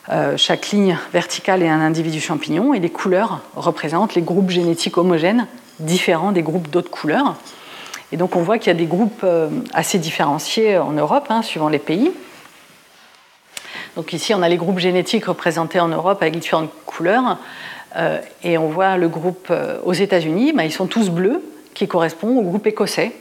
Speaker 2: euh, chaque ligne verticale est un individu champignon et les couleurs représentent les groupes génétiques homogènes différents des groupes d'autres couleurs. Et donc on voit qu'il y a des groupes euh, assez différenciés en Europe, hein, suivant les pays. Donc ici on a les groupes génétiques représentés en Europe avec différentes couleurs. Euh, et on voit le groupe aux États-Unis, bah, ils sont tous bleus, qui correspond au groupe écossais.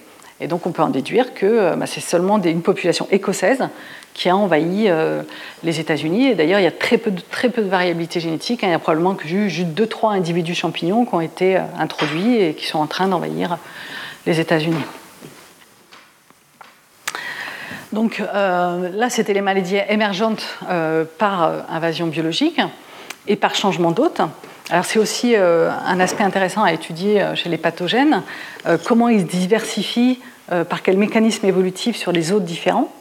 Speaker 2: Et donc on peut en déduire que bah, c'est seulement une population écossaise qui a envahi euh, les États-Unis. Et d'ailleurs, il y a très peu de, variabilité génétique. Hein. Il y a probablement que juste 2-3 individus champignons qui ont été euh, introduits et qui sont en train d'envahir les États-Unis. Donc euh, là, c'était les maladies émergentes par invasion biologique et par changement d'hôte. Alors c'est aussi un aspect intéressant à étudier chez les pathogènes, comment ils se diversifient, par quel mécanisme évolutif sur les hôtes différents.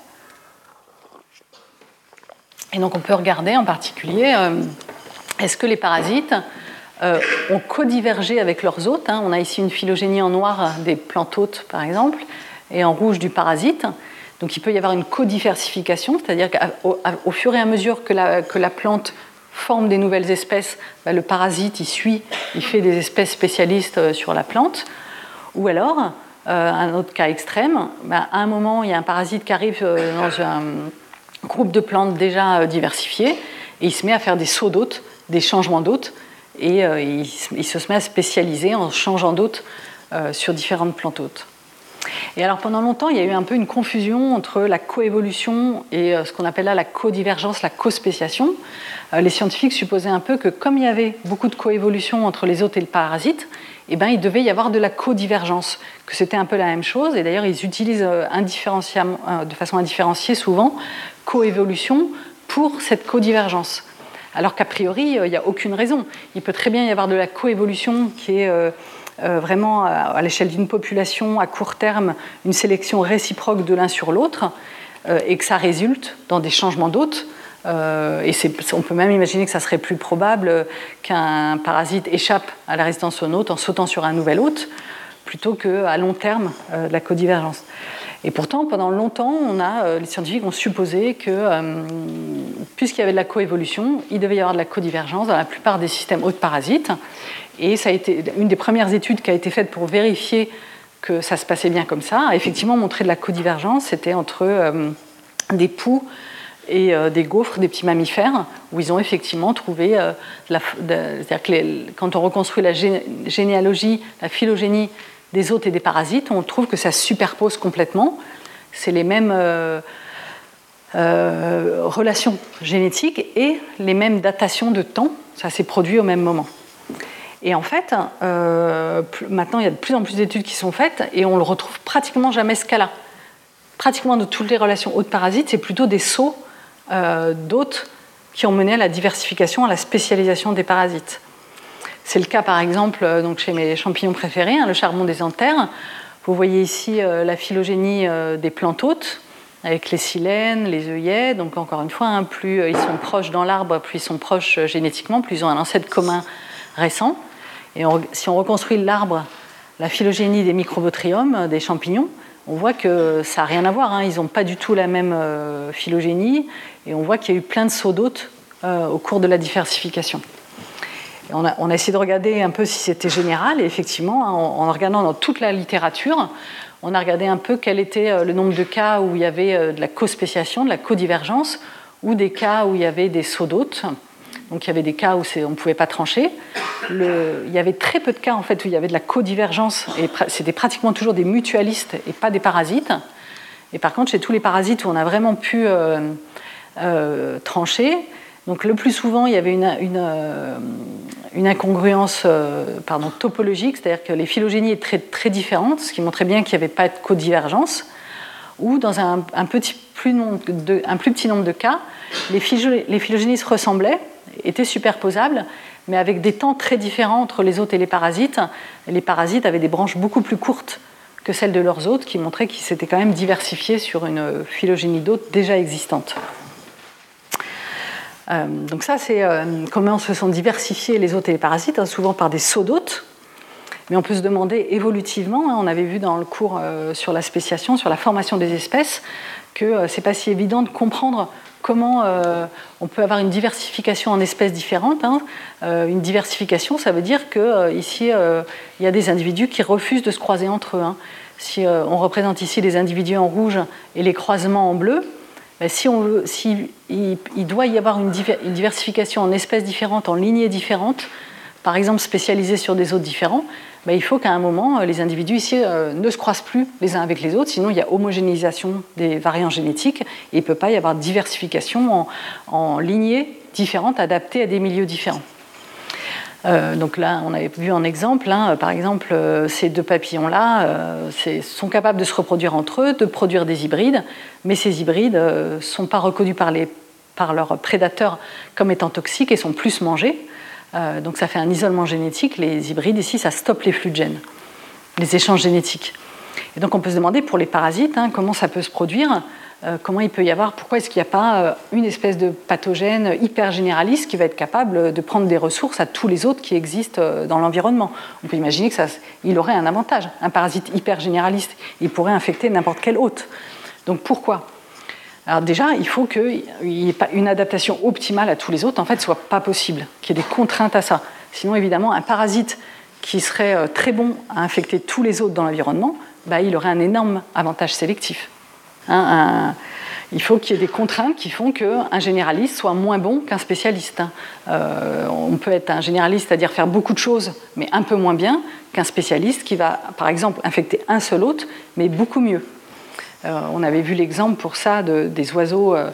Speaker 2: Et donc on peut regarder en particulier, euh, est-ce que les parasites euh, ont codivergé avec leurs hôtes hein? On a ici une phylogénie en noir des plantes hôtes par exemple, et en rouge du parasite. Donc il peut y avoir une codiversification, c'est-à-dire qu'au fur et à mesure que la, que la plante forme des nouvelles espèces, bah, le parasite il suit, il fait des espèces spécialistes euh, sur la plante. Ou alors, un autre cas extrême, bah, à un moment il y a un parasite qui arrive dans un groupe de plantes déjà euh, diversifiées, et il se met à faire des sauts d'hôtes, des changements d'hôtes, et euh, il, se met à spécialiser en changeant d'hôtes euh, sur différentes plantes hôtes. Et alors pendant longtemps, il y a eu un peu une confusion entre la coévolution et ce qu'on appelle là la codivergence, la cospéciation. Les scientifiques supposaient un peu que comme il y avait beaucoup de coévolution entre les hôtes et le parasite, eh ben, il devait y avoir de la codivergence, que c'était un peu la même chose. Et d'ailleurs, ils utilisent de façon indifférenciée souvent coévolution pour cette codivergence. Alors qu'a priori, euh, il n'y a aucune raison. Il peut très bien y avoir de la coévolution qui est euh, euh, vraiment à l'échelle d'une population à court terme une sélection réciproque de l'un sur l'autre et que ça résulte dans des changements d'hôtes. et on peut même imaginer que ça serait plus probable qu'un parasite échappe à la résistance au hôte en sautant sur un nouvel hôte plutôt qu'à long terme de la codivergence. Et pourtant, pendant longtemps, euh, les scientifiques ont supposé que, euh, puisqu'il y avait de la coévolution, il devait y avoir de la codivergence dans la plupart des systèmes hôtes parasites. Et ça a été une des premières études qui a été faite pour vérifier que ça se passait bien comme ça, a effectivement montré de la codivergence. C'était entre euh, des poux et des gaufres, des petits mammifères, où ils ont effectivement trouvé, c'est-à-dire que quand on reconstruit la généalogie, la phylogénie des hôtes et des parasites, on trouve que ça superpose complètement. C'est les mêmes euh, euh, relations génétiques et les mêmes datations de temps. Ça s'est produit au même moment. Et en fait, euh, maintenant, il y a de plus en plus d'études qui sont faites et on le retrouve pratiquement jamais ce cas-là. Pratiquement de toutes les relations hôtes-parasites, c'est plutôt des sauts d'hôtes qui ont mené à la diversification, à la spécialisation des parasites. C'est le cas par exemple euh, donc chez mes champignons préférés, hein, le charbon des anthères. Vous voyez ici euh, la phylogénie euh, des plantes hôtes avec les silènes, les œillets. Donc encore une fois, hein, plus ils sont proches dans l'arbre, plus ils sont proches génétiquement, plus ils ont un ancêtre commun récents. Et si on reconstruit l'arbre, la phylogénie des microbotriums, des champignons, on voit que ça n'a rien à voir. Hein. Ils n'ont pas du tout la même phylogénie. Et on voit qu'il y a eu plein de sauts d'hôtes au cours de la diversification. On a, essayé de regarder un peu si c'était général, et effectivement, en, regardant dans toute la littérature, on a regardé un peu quel était euh, le nombre de cas où il y avait euh, de la co-spéciation, de la codivergence, ou des cas où il y avait des sauts d'hôtes. Donc il y avait des cas où on ne pouvait pas trancher. il y avait très peu de cas en fait où il y avait de la codivergence, et c'était pratiquement toujours des mutualistes et pas des parasites. Et par contre, chez tous les parasites où on a vraiment pu euh, trancher, donc le plus souvent, il y avait une, euh, incongruence euh, topologique, c'est-à-dire que les phylogénies étaient très, différentes, ce qui montrait bien qu'il n'y avait pas de codivergence, ou dans un, plus petit nombre de cas, les, phylogénies se ressemblaient, étaient superposables, mais avec des temps très différents entre les hôtes et les parasites. Les parasites avaient des branches beaucoup plus courtes que celles de leurs hôtes, qui montraient qu'ils s'étaient quand même diversifiés sur une phylogénie d'hôtes déjà existante. Euh, donc ça, c'est euh, comment se sont diversifiés les hôtes et les parasites, hein, souvent par des sauts d'hôtes. Mais on peut se demander évolutivement, hein, on avait vu dans le cours euh, sur la spéciation, sur la formation des espèces, que c'est pas si évident de comprendre comment on peut avoir une diversification en espèces différentes. Hein. une diversification, ça veut dire qu'ici, il y a des individus qui refusent de se croiser entre eux. Si on représente ici les individus en rouge et les croisements en bleu, ben, si on veut, doit y avoir une, diversification en espèces différentes, en lignées différentes, par exemple spécialisées sur des hôtes différents, il faut qu'à un moment, euh, les individus ici euh, ne se croisent plus les uns avec les autres, sinon il y a homogénéisation des variants génétiques et il ne peut pas y avoir diversification en, lignées différentes adaptées à des milieux différents. Euh, donc là, on avait vu un exemple. Hein, par exemple, ces deux papillons-là sont capables de se reproduire entre eux, de produire des hybrides, mais ces hybrides ne sont pas reconnus par, leurs prédateurs comme étant toxiques et sont plus mangés. Donc ça fait un isolement génétique. Les hybrides, ici, ça stoppe les flux de gènes, les échanges génétiques. Et donc on peut se demander pour les parasites hein, comment ça peut se produire. Euh, comment il peut y avoir, pourquoi est-ce qu'il n'y a pas euh, une espèce de pathogène hyper généraliste qui va être capable de prendre des ressources à tous les autres qui existent euh, dans l'environnement? On peut imaginer qu'il aurait un avantage. Un parasite hyper généraliste, il pourrait infecter n'importe quel hôte. Donc pourquoi? Alors déjà, il faut qu'il n'y ait une adaptation optimale à tous les autres, en fait, soit pas possible, qu'il y ait des contraintes à ça. Sinon, évidemment, un parasite qui serait très bon à infecter tous les autres dans l'environnement, bah, il aurait un énorme avantage sélectif. Hein, il faut qu'il y ait des contraintes qui font qu'un généraliste soit moins bon qu'un spécialiste. Hein. Euh, on peut être un généraliste, c'est-à-dire faire beaucoup de choses, mais un peu moins bien qu'un spécialiste qui va, par exemple, infecter un seul hôte, mais beaucoup mieux. Euh, on avait vu l'exemple pour ça des oiseaux euh,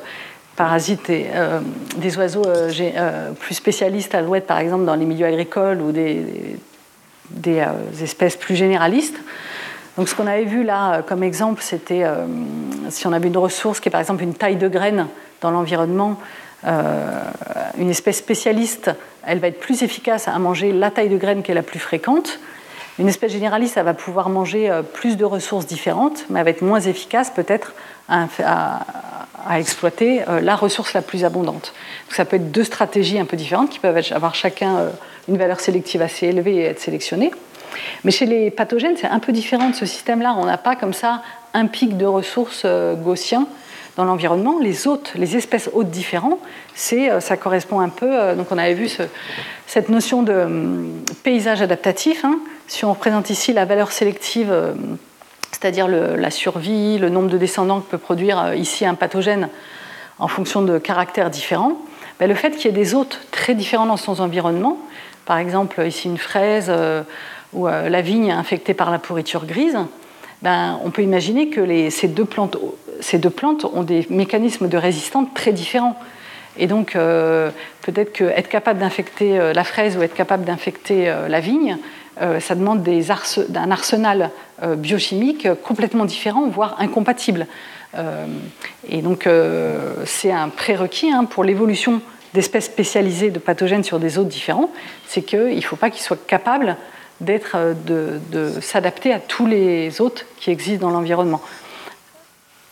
Speaker 2: parasites, et, des oiseaux plus spécialistes à l'ouest, par exemple, dans les milieux agricoles ou des espèces plus généralistes. Donc ce qu'on avait vu là euh, comme exemple, c'était euh, si on avait une ressource qui est par exemple une taille de graine dans l'environnement, euh, une espèce spécialiste, elle va être plus efficace à manger la taille de graine qui est la plus fréquente. Une espèce généraliste, elle va pouvoir manger plus de ressources différentes, mais elle va être moins efficace peut-être à, exploiter la ressource la plus abondante. Donc ça peut être deux stratégies un peu différentes qui peuvent avoir chacun une valeur sélective assez élevée et être sélectionnées. Mais chez les pathogènes, c'est un peu différent de ce système-là. On n'a pas comme ça un pic de ressources euh, gaussien dans l'environnement. Les hôtes, les espèces hôtes différents, c'est, euh, ça correspond un peu. Euh, donc on avait vu cette notion de hum, paysage adaptatif. Hein. Si on représente ici la valeur sélective, c'est-à-dire la survie, le nombre de descendants que peut produire ici un pathogène en fonction de caractères différents, ben, le fait qu'il y ait des hôtes très différents dans son environnement, par exemple ici une fraise ou euh, la vigne infectée par la pourriture grise, ben, on peut imaginer que ces, deux plantes, ont des mécanismes de résistance très différents. Et donc, euh, peut-être qu'être capable d'infecter euh, la fraise ou être capable d'infecter la vigne, ça demande des un arsenal biochimique complètement différent, voire incompatible. et donc, c'est un prérequis hein, pour l'évolution d'espèces spécialisées de pathogènes sur des hôtes différents, c'est qu'il ne faut pas qu'ils soient capables d'être, euh, de, s'adapter à tous les hôtes qui existent dans l'environnement.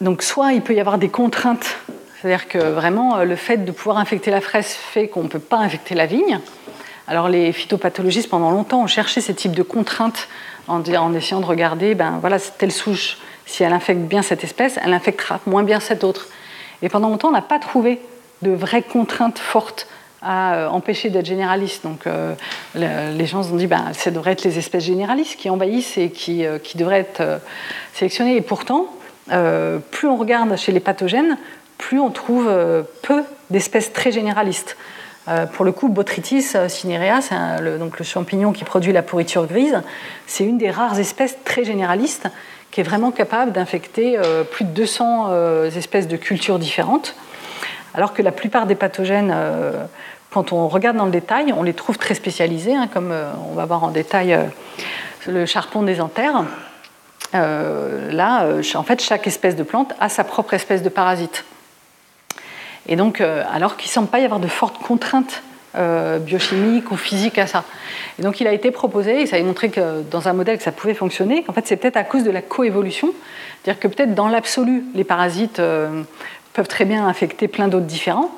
Speaker 2: Donc soit il peut y avoir des contraintes, c'est-à-dire que vraiment euh, le fait de pouvoir infecter la fraise fait qu'on ne peut pas infecter la vigne, Alors les phytopathologistes, pendant longtemps, ont cherché ces types de contraintes en, essayant de regarder, ben voilà, telle souche, si elle infecte bien cette espèce, elle infectera moins bien cette autre. Et pendant longtemps, on n'a pas trouvé de vraies contraintes fortes à euh, empêcher d'être généraliste. Donc euh, les gens se sont dit, ben, ça devrait être les espèces généralistes qui envahissent et qui, euh, qui devraient être sélectionnées. Et pourtant, plus on regarde chez les pathogènes, plus on trouve peu d'espèces très généralistes. Pour le coup, Botrytis cinerea, c'est le, donc le champignon qui produit la pourriture grise, c'est une des rares espèces très généralistes qui est vraiment capable d'infecter plus de 200 espèces de cultures différentes. Alors que la plupart des pathogènes, euh, quand on regarde dans le détail, on les trouve très spécialisés, hein, comme euh, on va voir en détail euh, le charpon des anthères. là, en fait, chaque espèce de plante a sa propre espèce de parasite. Et donc, alors qu'il ne semble pas y avoir de fortes contraintes biochimiques ou physiques à ça. Et donc, il a été proposé, et ça a montré que dans un modèle ça pouvait fonctionner, qu'en fait, c'est peut-être à cause de la coévolution. C'est-à-dire que peut-être dans l'absolu, les parasites peuvent très bien infecter plein d'autres différents,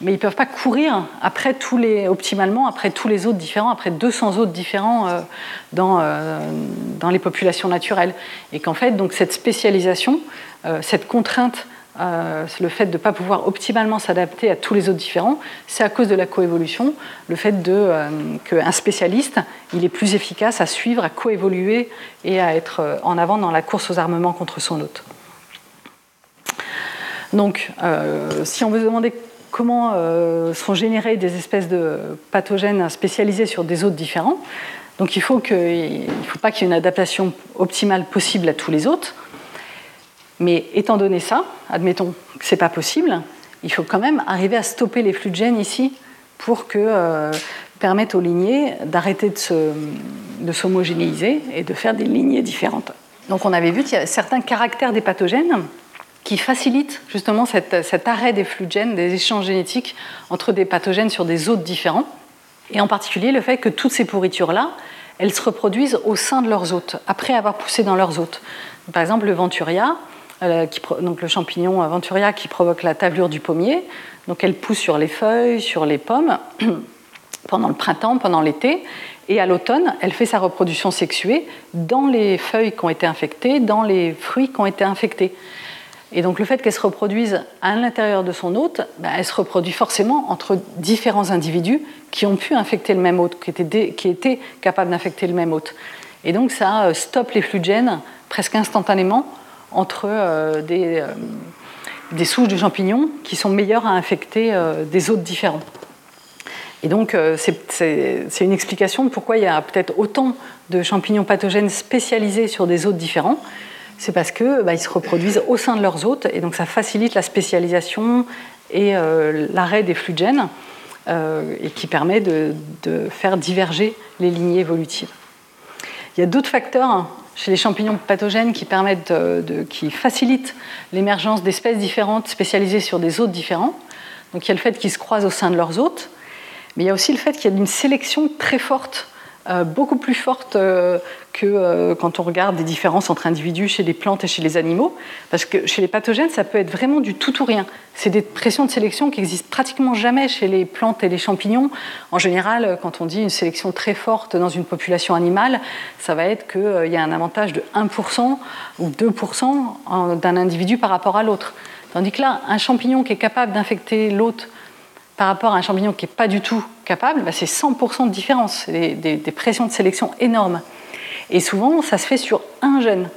Speaker 2: mais ils ne peuvent pas courir après tous les, optimalement après tous les autres différents, après 200 autres différents euh, dans, euh, dans les populations naturelles. Et qu'en fait, donc, cette spécialisation, euh, cette contrainte, le fait de ne pas pouvoir optimalement s'adapter à tous les autres différents, c'est à cause de la coévolution, le fait de, qu'un spécialiste, il est plus efficace à suivre, à coévoluer et à être en avant dans la course aux armements contre son hôte. Donc, euh, si on veut se demander comment euh, sont générées des espèces de pathogènes spécialisés sur des hôtes différents, donc il ne faut, faut pas qu'il y ait une adaptation optimale possible à tous les hôtes. Mais étant donné ça, admettons que ce n'est pas possible, il faut quand même arriver à stopper les flux de gènes ici pour que euh, permettre aux lignées d'arrêter de s'homogénéiser et de faire des lignées différentes. Donc on avait vu qu'il y a certains caractères des pathogènes qui facilite justement cet, arrêt des flux de gènes, des échanges génétiques entre des pathogènes sur des hôtes différents, et en particulier le fait que toutes ces pourritures-là, elles se reproduisent au sein de leurs hôtes, après avoir poussé dans leurs hôtes. Par exemple, le venturia, euh, donc le champignon venturia qui provoque la tavelure du pommier, donc elle pousse sur les feuilles, sur les pommes, pendant le printemps, pendant l'été, et à l'automne, elle fait sa reproduction sexuée dans les feuilles qui ont été infectées, dans les fruits qui ont été infectés. Et donc le fait qu'elle se reproduise à l'intérieur de son hôte, ben, elle se reproduit forcément entre différents individus qui ont pu infecter le même hôte, qui étaient, qui étaient capables d'infecter le même hôte. Et donc ça euh, stoppe les flux de gènes presque instantanément entre euh, des, euh, des, souches de champignons qui sont meilleures à infecter des hôtes différents. Et donc c'est une explication de pourquoi il y a peut-être autant de champignons pathogènes spécialisés sur des hôtes différents c'est parce qu'ils bah, se reproduisent au sein de leurs hôtes et donc ça facilite la spécialisation et euh, l'arrêt des flux de gènes euh, et qui permet de, faire diverger les lignées évolutives. Il y a d'autres facteurs hein, chez les champignons pathogènes qui, permettent qui facilitent l'émergence d'espèces différentes spécialisées sur des hôtes différents. Donc il y a le fait qu'ils se croisent au sein de leurs hôtes, mais il y a aussi le fait qu'il y a une sélection très forte beaucoup plus forte euh, que euh, quand on regarde des différences entre individus chez les plantes et chez les animaux. Parce que chez les pathogènes, ça peut être vraiment du tout ou rien. C'est des pressions de sélection qui existent pratiquement jamais chez les plantes et les champignons. En général, quand on dit une sélection très forte dans une population animale, ça va être qu'il y a un avantage de 1% ou 2% d'un individu par rapport à l'autre. Tandis que là, un champignon qui est capable d'infecter l'autre par rapport à un champignon qui n'est pas du tout capable, bah, c'est 100% de différence, des, des, pressions de sélection énormes. Et souvent, ça se fait sur un gène.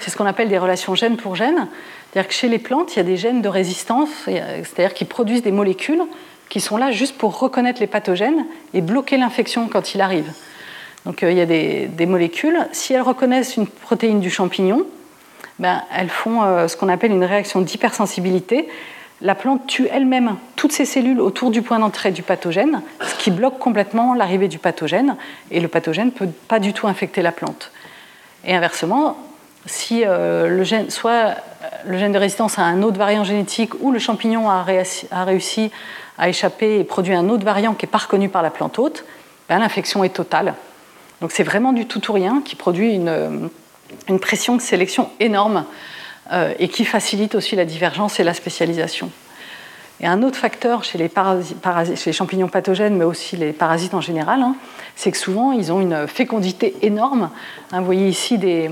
Speaker 2: C'est ce qu'on appelle des relations gène pour gène. C'est-à-dire que chez les plantes, il y a des gènes de résistance, c'est-à-dire qui produisent des molécules qui sont là juste pour reconnaître les pathogènes et bloquer l'infection quand il arrive. Donc euh, il y a des, molécules, si elles reconnaissent une protéine du champignon, ben, elles font euh, ce qu'on appelle une réaction d'hypersensibilité la plante tue elle-même toutes ses cellules autour du point d'entrée du pathogène, ce qui bloque complètement l'arrivée du pathogène, et le pathogène ne peut pas du tout infecter la plante. Et inversement, si euh, le gène, soit euh, le gène de résistance a un autre variant génétique ou le champignon a, réussi à échapper et produit un autre variant qui n'est pas reconnu par la plante hôte, ben, l'infection est totale. Donc c'est vraiment du tout ou rien qui produit une, une pression de sélection énorme euh, et qui facilite aussi la divergence et la spécialisation. Et un autre facteur chez les, champignons pathogènes, mais aussi les parasites en général, hein, c'est que souvent ils ont une fécondité énorme. Hein, vous voyez ici des,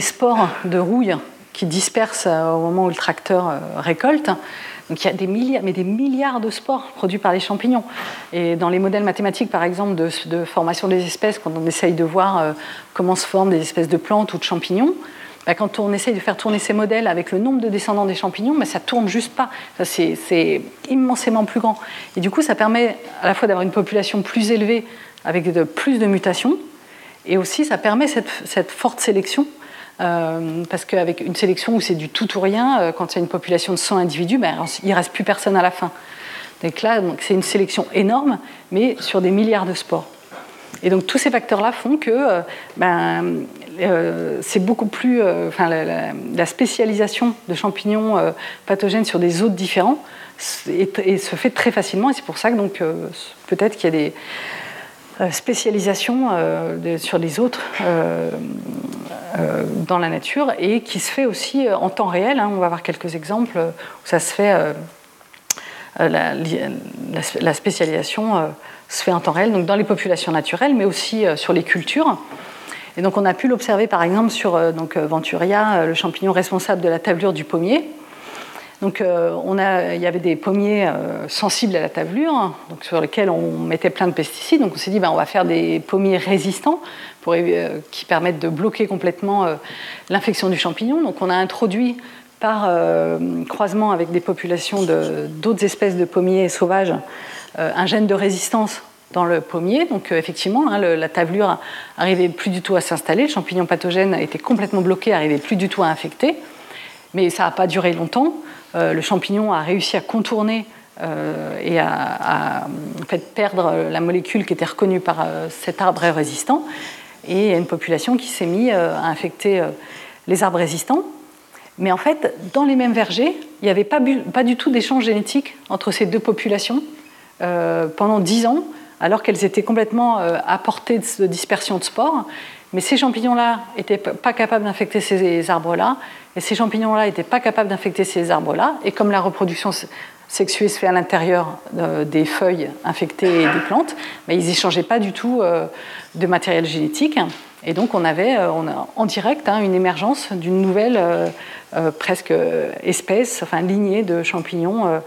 Speaker 2: spores de rouille qui dispersent euh, au moment où le tracteur euh, récolte. Donc il y a des milliards, mais des milliards de spores produits par les champignons. Et dans les modèles mathématiques, par exemple, de, formation des espèces, quand on essaye de voir comment se forment des espèces de plantes ou de champignons, bah, quand on essaye de faire tourner ces modèles avec le nombre de descendants des champignons, bah, ça tourne juste pas. C'est immensément plus grand. Et du coup, ça permet à la fois d'avoir une population plus élevée avec plus de mutations, et aussi ça permet cette forte sélection euh, parce qu'avec une sélection où c'est du tout ou rien, euh, quand il y a une population de 100 individus, ben, il ne reste plus personne à la fin. Donc là, c'est une sélection énorme, mais sur des milliards de spores. Et donc tous ces facteurs-là font que euh, ben, c'est beaucoup plus. Enfin, la, spécialisation de champignons pathogènes sur des hôtes différents et, se fait très facilement. Et c'est pour ça que peut-être qu'il y a des spécialisations sur les autres euh, dans la nature et qui se fait aussi euh, en temps réel. Hein. On va voir quelques exemples où ça se fait, euh, la, spécialisation se fait en temps réel, donc dans les populations naturelles, mais aussi sur les cultures. Et donc on a pu l'observer par exemple sur donc, Venturia, le champignon responsable de la tablure du pommier. Donc on a, il y avait des pommiers sensibles à la tablure, donc sur lesquels on mettait plein de pesticides. Donc on s'est dit, ben, on va faire des pommiers résistants euh, qui permettent de bloquer complètement euh, l'infection du champignon. Donc on a introduit par euh, croisement avec des populations d'autres espèces de pommiers sauvages un gène de résistance dans le pommier. Donc effectivement, hein, la tablure n'arrivait plus du tout à s'installer, le champignon pathogène été complètement bloqué, n'arrivait plus du tout à infecter. Mais ça n'a pas duré longtemps. le champignon a réussi à contourner et à, fait, perdre la molécule qui était reconnue par cet arbre résistant et il y a une population qui s'est mise euh, à infecter euh, les arbres résistants. Mais en fait, dans les mêmes vergers, il n'y avait pas, du tout d'échange génétique entre ces deux populations euh, pendant dix ans, alors qu'elles étaient complètement à portée de dispersion de spores. Mais ces champignons-là n'étaient pas capables d'infecter ces arbres-là, et ces champignons-là n'étaient pas capables d'infecter ces arbres-là. Et comme la reproduction sexuée se fait à l'intérieur des feuilles infectées des plantes, mais ils n'échangeaient pas du tout de matériel génétique. Et donc on avait euh, en direct hein, une émergence d'une nouvelle euh, euh, presque espèce, enfin lignée de champignons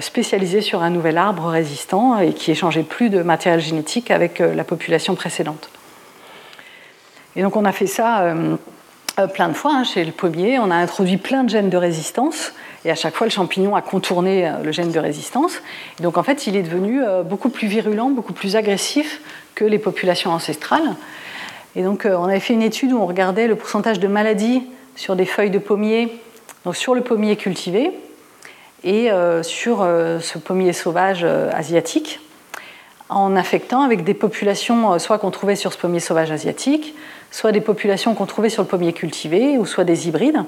Speaker 2: spécialisés sur un nouvel arbre résistant et qui échangeait plus de matériel génétique avec la population précédente. Et donc on a fait ça plein de fois hein, chez le pommier, on a introduit plein de gènes de résistance et à chaque fois le champignon a contourné le gène de résistance. Et donc en fait il est devenu beaucoup plus virulent, beaucoup plus agressif que les populations ancestrales. Et donc, euh, on avait fait une étude où on regardait le pourcentage de maladies sur des feuilles de pommier, donc sur le pommier cultivé et euh, sur euh, ce pommier sauvage asiatique, en affectant avec des populations soit qu'on trouvait sur ce pommier sauvage asiatique, soit des populations qu'on trouvait sur le pommier cultivé, ou soit des hybrides.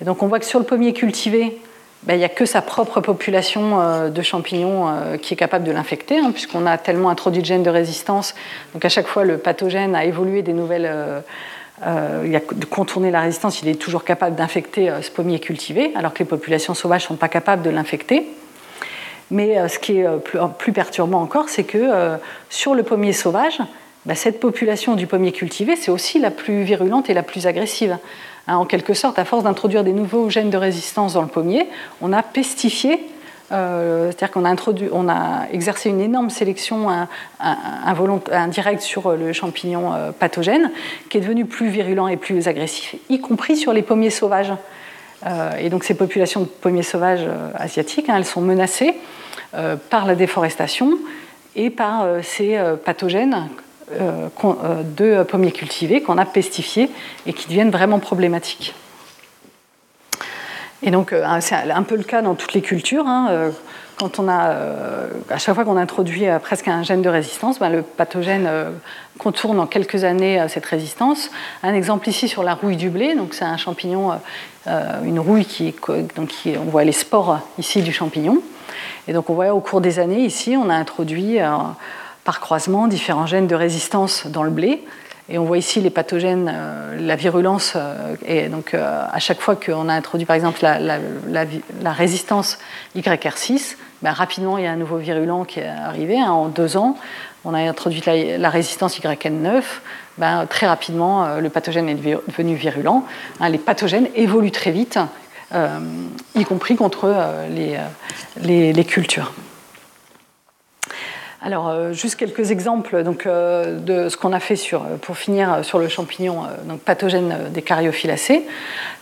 Speaker 2: Et donc on voit que sur le pommier cultivé, ben, il n'y a que sa propre population euh, de champignons euh, qui est capable de l'infecter, hein, puisqu'on a tellement introduit de gènes de résistance. Donc à chaque fois, le pathogène a évolué des nouvelles. Euh, il a de contourner la résistance, il est toujours capable d'infecter ce pommier cultivé, alors que les populations sauvages ne sont pas capables de l'infecter. Mais ce qui est plus, perturbant encore, c'est que sur le pommier sauvage, ben, cette population du pommier cultivé, c'est aussi la plus virulente et la plus agressive. Hein, en quelque sorte, à force d'introduire des nouveaux gènes de résistance dans le pommier, on a pestifié euh, c'est-à-dire qu'on a, exercé une énorme sélection indirecte sur le champignon euh, pathogène, qui est devenu plus virulent et plus agressif, y compris sur les pommiers sauvages. Euh, et donc ces populations de pommiers sauvages asiatiques, hein, elles sont menacées par la déforestation et par ces pathogènes de pommiers cultivés qu'on a pestifiés et qui deviennent vraiment problématiques. Et donc, euh, c'est un peu le cas dans toutes les cultures. Hein, quand on a, à chaque fois qu'on introduit presque un gène de résistance, ben, le pathogène contourne en quelques années cette résistance. Un exemple ici sur la rouille du blé, donc c'est un champignon, une rouille qui, donc on voit les spores ici du champignon. Et donc on voit au cours des années ici, on a introduit par croisement différents gènes de résistance dans le blé. Et on voit ici les pathogènes, la virulence. et donc, à chaque fois qu'on a introduit, par exemple, la, résistance YR6, ben, rapidement, il y a un nouveau virulent qui est arrivé. Hein, en deux ans, on a introduit la, résistance YN9. Ben, très rapidement, le pathogène est devenu virulent. Hein, les pathogènes évoluent très vite, y compris contre les cultures. Alors, euh, juste quelques exemples donc, euh, de ce qu'on a fait pour finir sur le champignon donc, pathogène des cariophyllacées.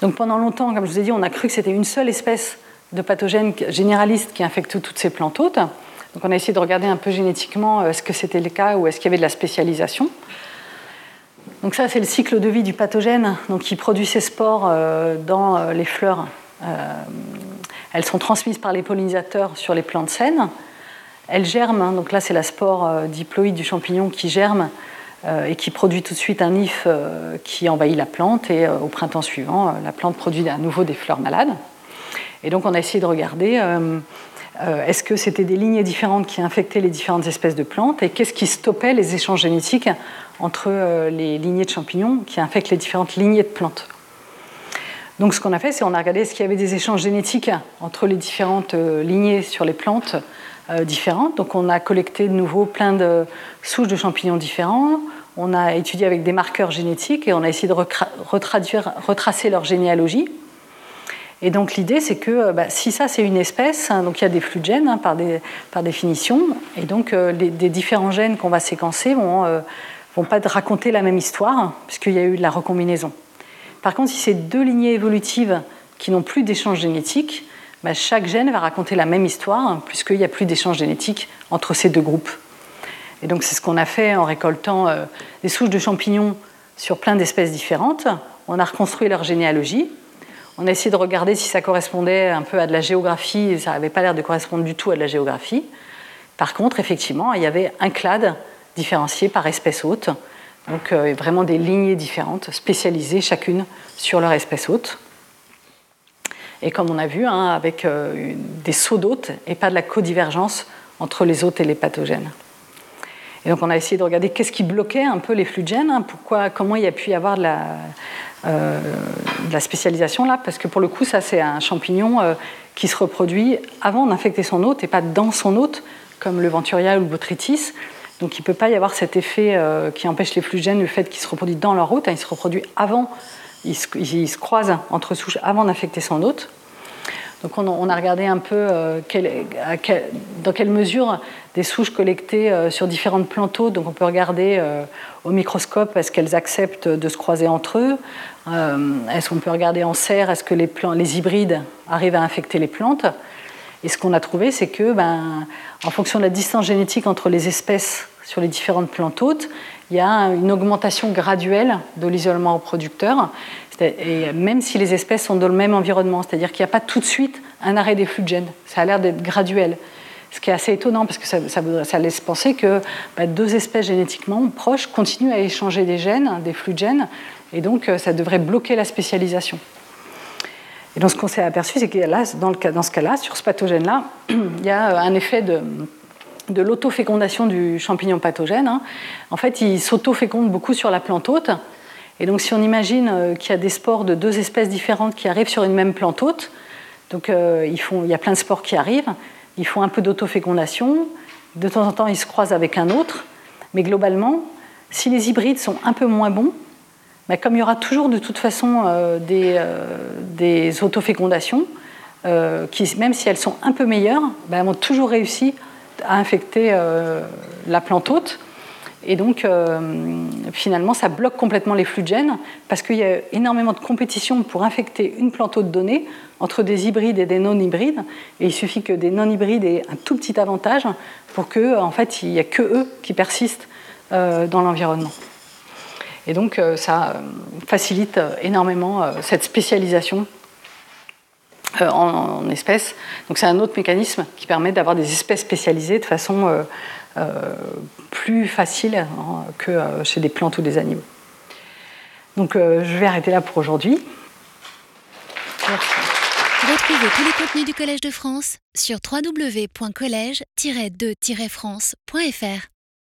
Speaker 2: Donc, pendant longtemps, comme je vous ai dit, on a cru que c'était une seule espèce de pathogène généraliste qui infecte toutes ces plantes hôtes. Donc, on a essayé de regarder un peu génétiquement euh, est-ce que c'était le cas ou est-ce qu'il y avait de la spécialisation. Donc, ça, c'est le cycle de vie du pathogène donc, qui produit ses spores dans les fleurs. elles sont transmises par les pollinisateurs sur les plantes saines. Elle germe, hein. donc là c'est la spore euh, diploïde du champignon qui germe euh, et qui produit tout de suite un if euh, qui envahit la plante et au printemps suivant, la plante produit à nouveau des fleurs malades. Et donc on a essayé de regarder est-ce que c'était des lignées différentes qui infectaient les différentes espèces de plantes et qu'est-ce qui stoppait les échanges génétiques entre les lignées de champignons qui infectent les différentes lignées de plantes. Donc ce qu'on a fait, c'est on a regardé est-ce qu'il y avait des échanges génétiques entre les différentes lignées sur les plantes différentes. Donc on a collecté de nouveau plein de souches de champignons différents. On a étudié avec des marqueurs génétiques et on a essayé de retracer leur généalogie. Et donc l'idée, c'est que euh, bah, si ça c'est une espèce, hein, donc il y a des flux de gènes hein, par, définition, et donc euh, les, différents gènes qu'on va séquencer vont, vont pas raconter la même histoire, puisqu'il y a eu de la recombinaison. Par contre, si c'est deux lignées évolutives qui n'ont plus d'échange génétique, bah, chaque gène va raconter la même histoire, hein, puisqu'il n'y a plus d'échange génétique entre ces deux groupes. Et donc c'est ce qu'on a fait en récoltant euh, des souches de champignons sur plein d'espèces différentes. On a reconstruit leur généalogie. On a essayé de regarder si ça correspondait un peu à de la géographie. Ça n'avait pas l'air de correspondre du tout à de la géographie. Par contre, effectivement, il y avait un clade différencié par espèce hôte. Donc euh, vraiment des lignées différentes, spécialisées chacune sur leur espèce hôte et comme on a vu, hein, avec euh, des sauts d'hôtes et pas de la codivergence entre les hôtes et les pathogènes. Et donc on a essayé de regarder qu'est-ce qui bloquait un peu les flux de gènes, hein, pourquoi, comment il y a pu y avoir de la, euh, spécialisation là, parce que pour le coup, ça c'est un champignon euh, qui se reproduit avant d'infecter son hôte et pas dans son hôte, comme le Venturia ou le Botrytis. Donc il ne peut pas y avoir cet effet qui empêche les flux de gènes, le fait qu'ils se reproduisent dans leur hôte, hein, il se reproduit avant ils se, croisent entre souches avant d'infecter son hôte. Donc on, a regardé un peu euh, dans quelle mesure des souches collectées euh, sur différentes plantes donc on peut regarder euh, au microscope est-ce qu'elles acceptent de se croiser entre eux, est-ce qu'on peut regarder en serre, est-ce que les, hybrides arrivent à infecter les plantes. Et ce qu'on a trouvé, c'est que, ben, en fonction de la distance génétique entre les espèces sur les différentes plantes hôtes, il y a une augmentation graduelle de l'isolement reproducteur, et même si les espèces sont dans le même environnement, c'est-à-dire qu'il n'y a pas tout de suite un arrêt des flux de gènes, ça a l'air d'être graduel. Ce qui est assez étonnant parce que ça, laisse penser que bah, deux espèces génétiquement proches continuent à échanger des gènes, des flux de gènes, et donc euh, ça devrait bloquer la spécialisation. Et donc ce qu'on s'est aperçu, c'est que là, dans, ce cas-là, sur ce pathogène-là, il y a euh, un effet de, l'autofécondation du champignon pathogène. Hein. En fait, il s'autoféconde beaucoup sur la plante hôte. Et donc, si on imagine euh, qu'il y a des spores de deux espèces différentes qui arrivent sur une même plante hôte, donc euh, il y a plein de spores qui arrivent, ils font un peu d'autofécondation, de temps en temps ils se croisent avec un autre, mais globalement, si les hybrides sont un peu moins bons, comme il y aura toujours de toute façon euh, des, des autofécondations, qui, même si elles sont un peu meilleures, bah, elles vont toujours réussir à infecter euh, la plante hôte. Et donc, euh, finalement, ça bloque complètement les flux de gènes parce qu'il y a énormément de compétition pour infecter une plante hôte donnée entre des hybrides et des non-hybrides. Et il suffit que des non-hybrides aient un tout petit avantage pour que, en fait, il n'y a que eux qui persistent euh, dans l'environnement. Et donc, ça facilite énormément cette spécialisation euh, en, espèces. Donc c'est un autre mécanisme qui permet d'avoir des espèces spécialisées de façon euh, euh, plus facile hein, que chez des plantes ou des animaux. Donc je vais arrêter là pour aujourd'hui.
Speaker 1: Retrouvez tous les contenus du Collège de France sur www.colège-2-france.fr.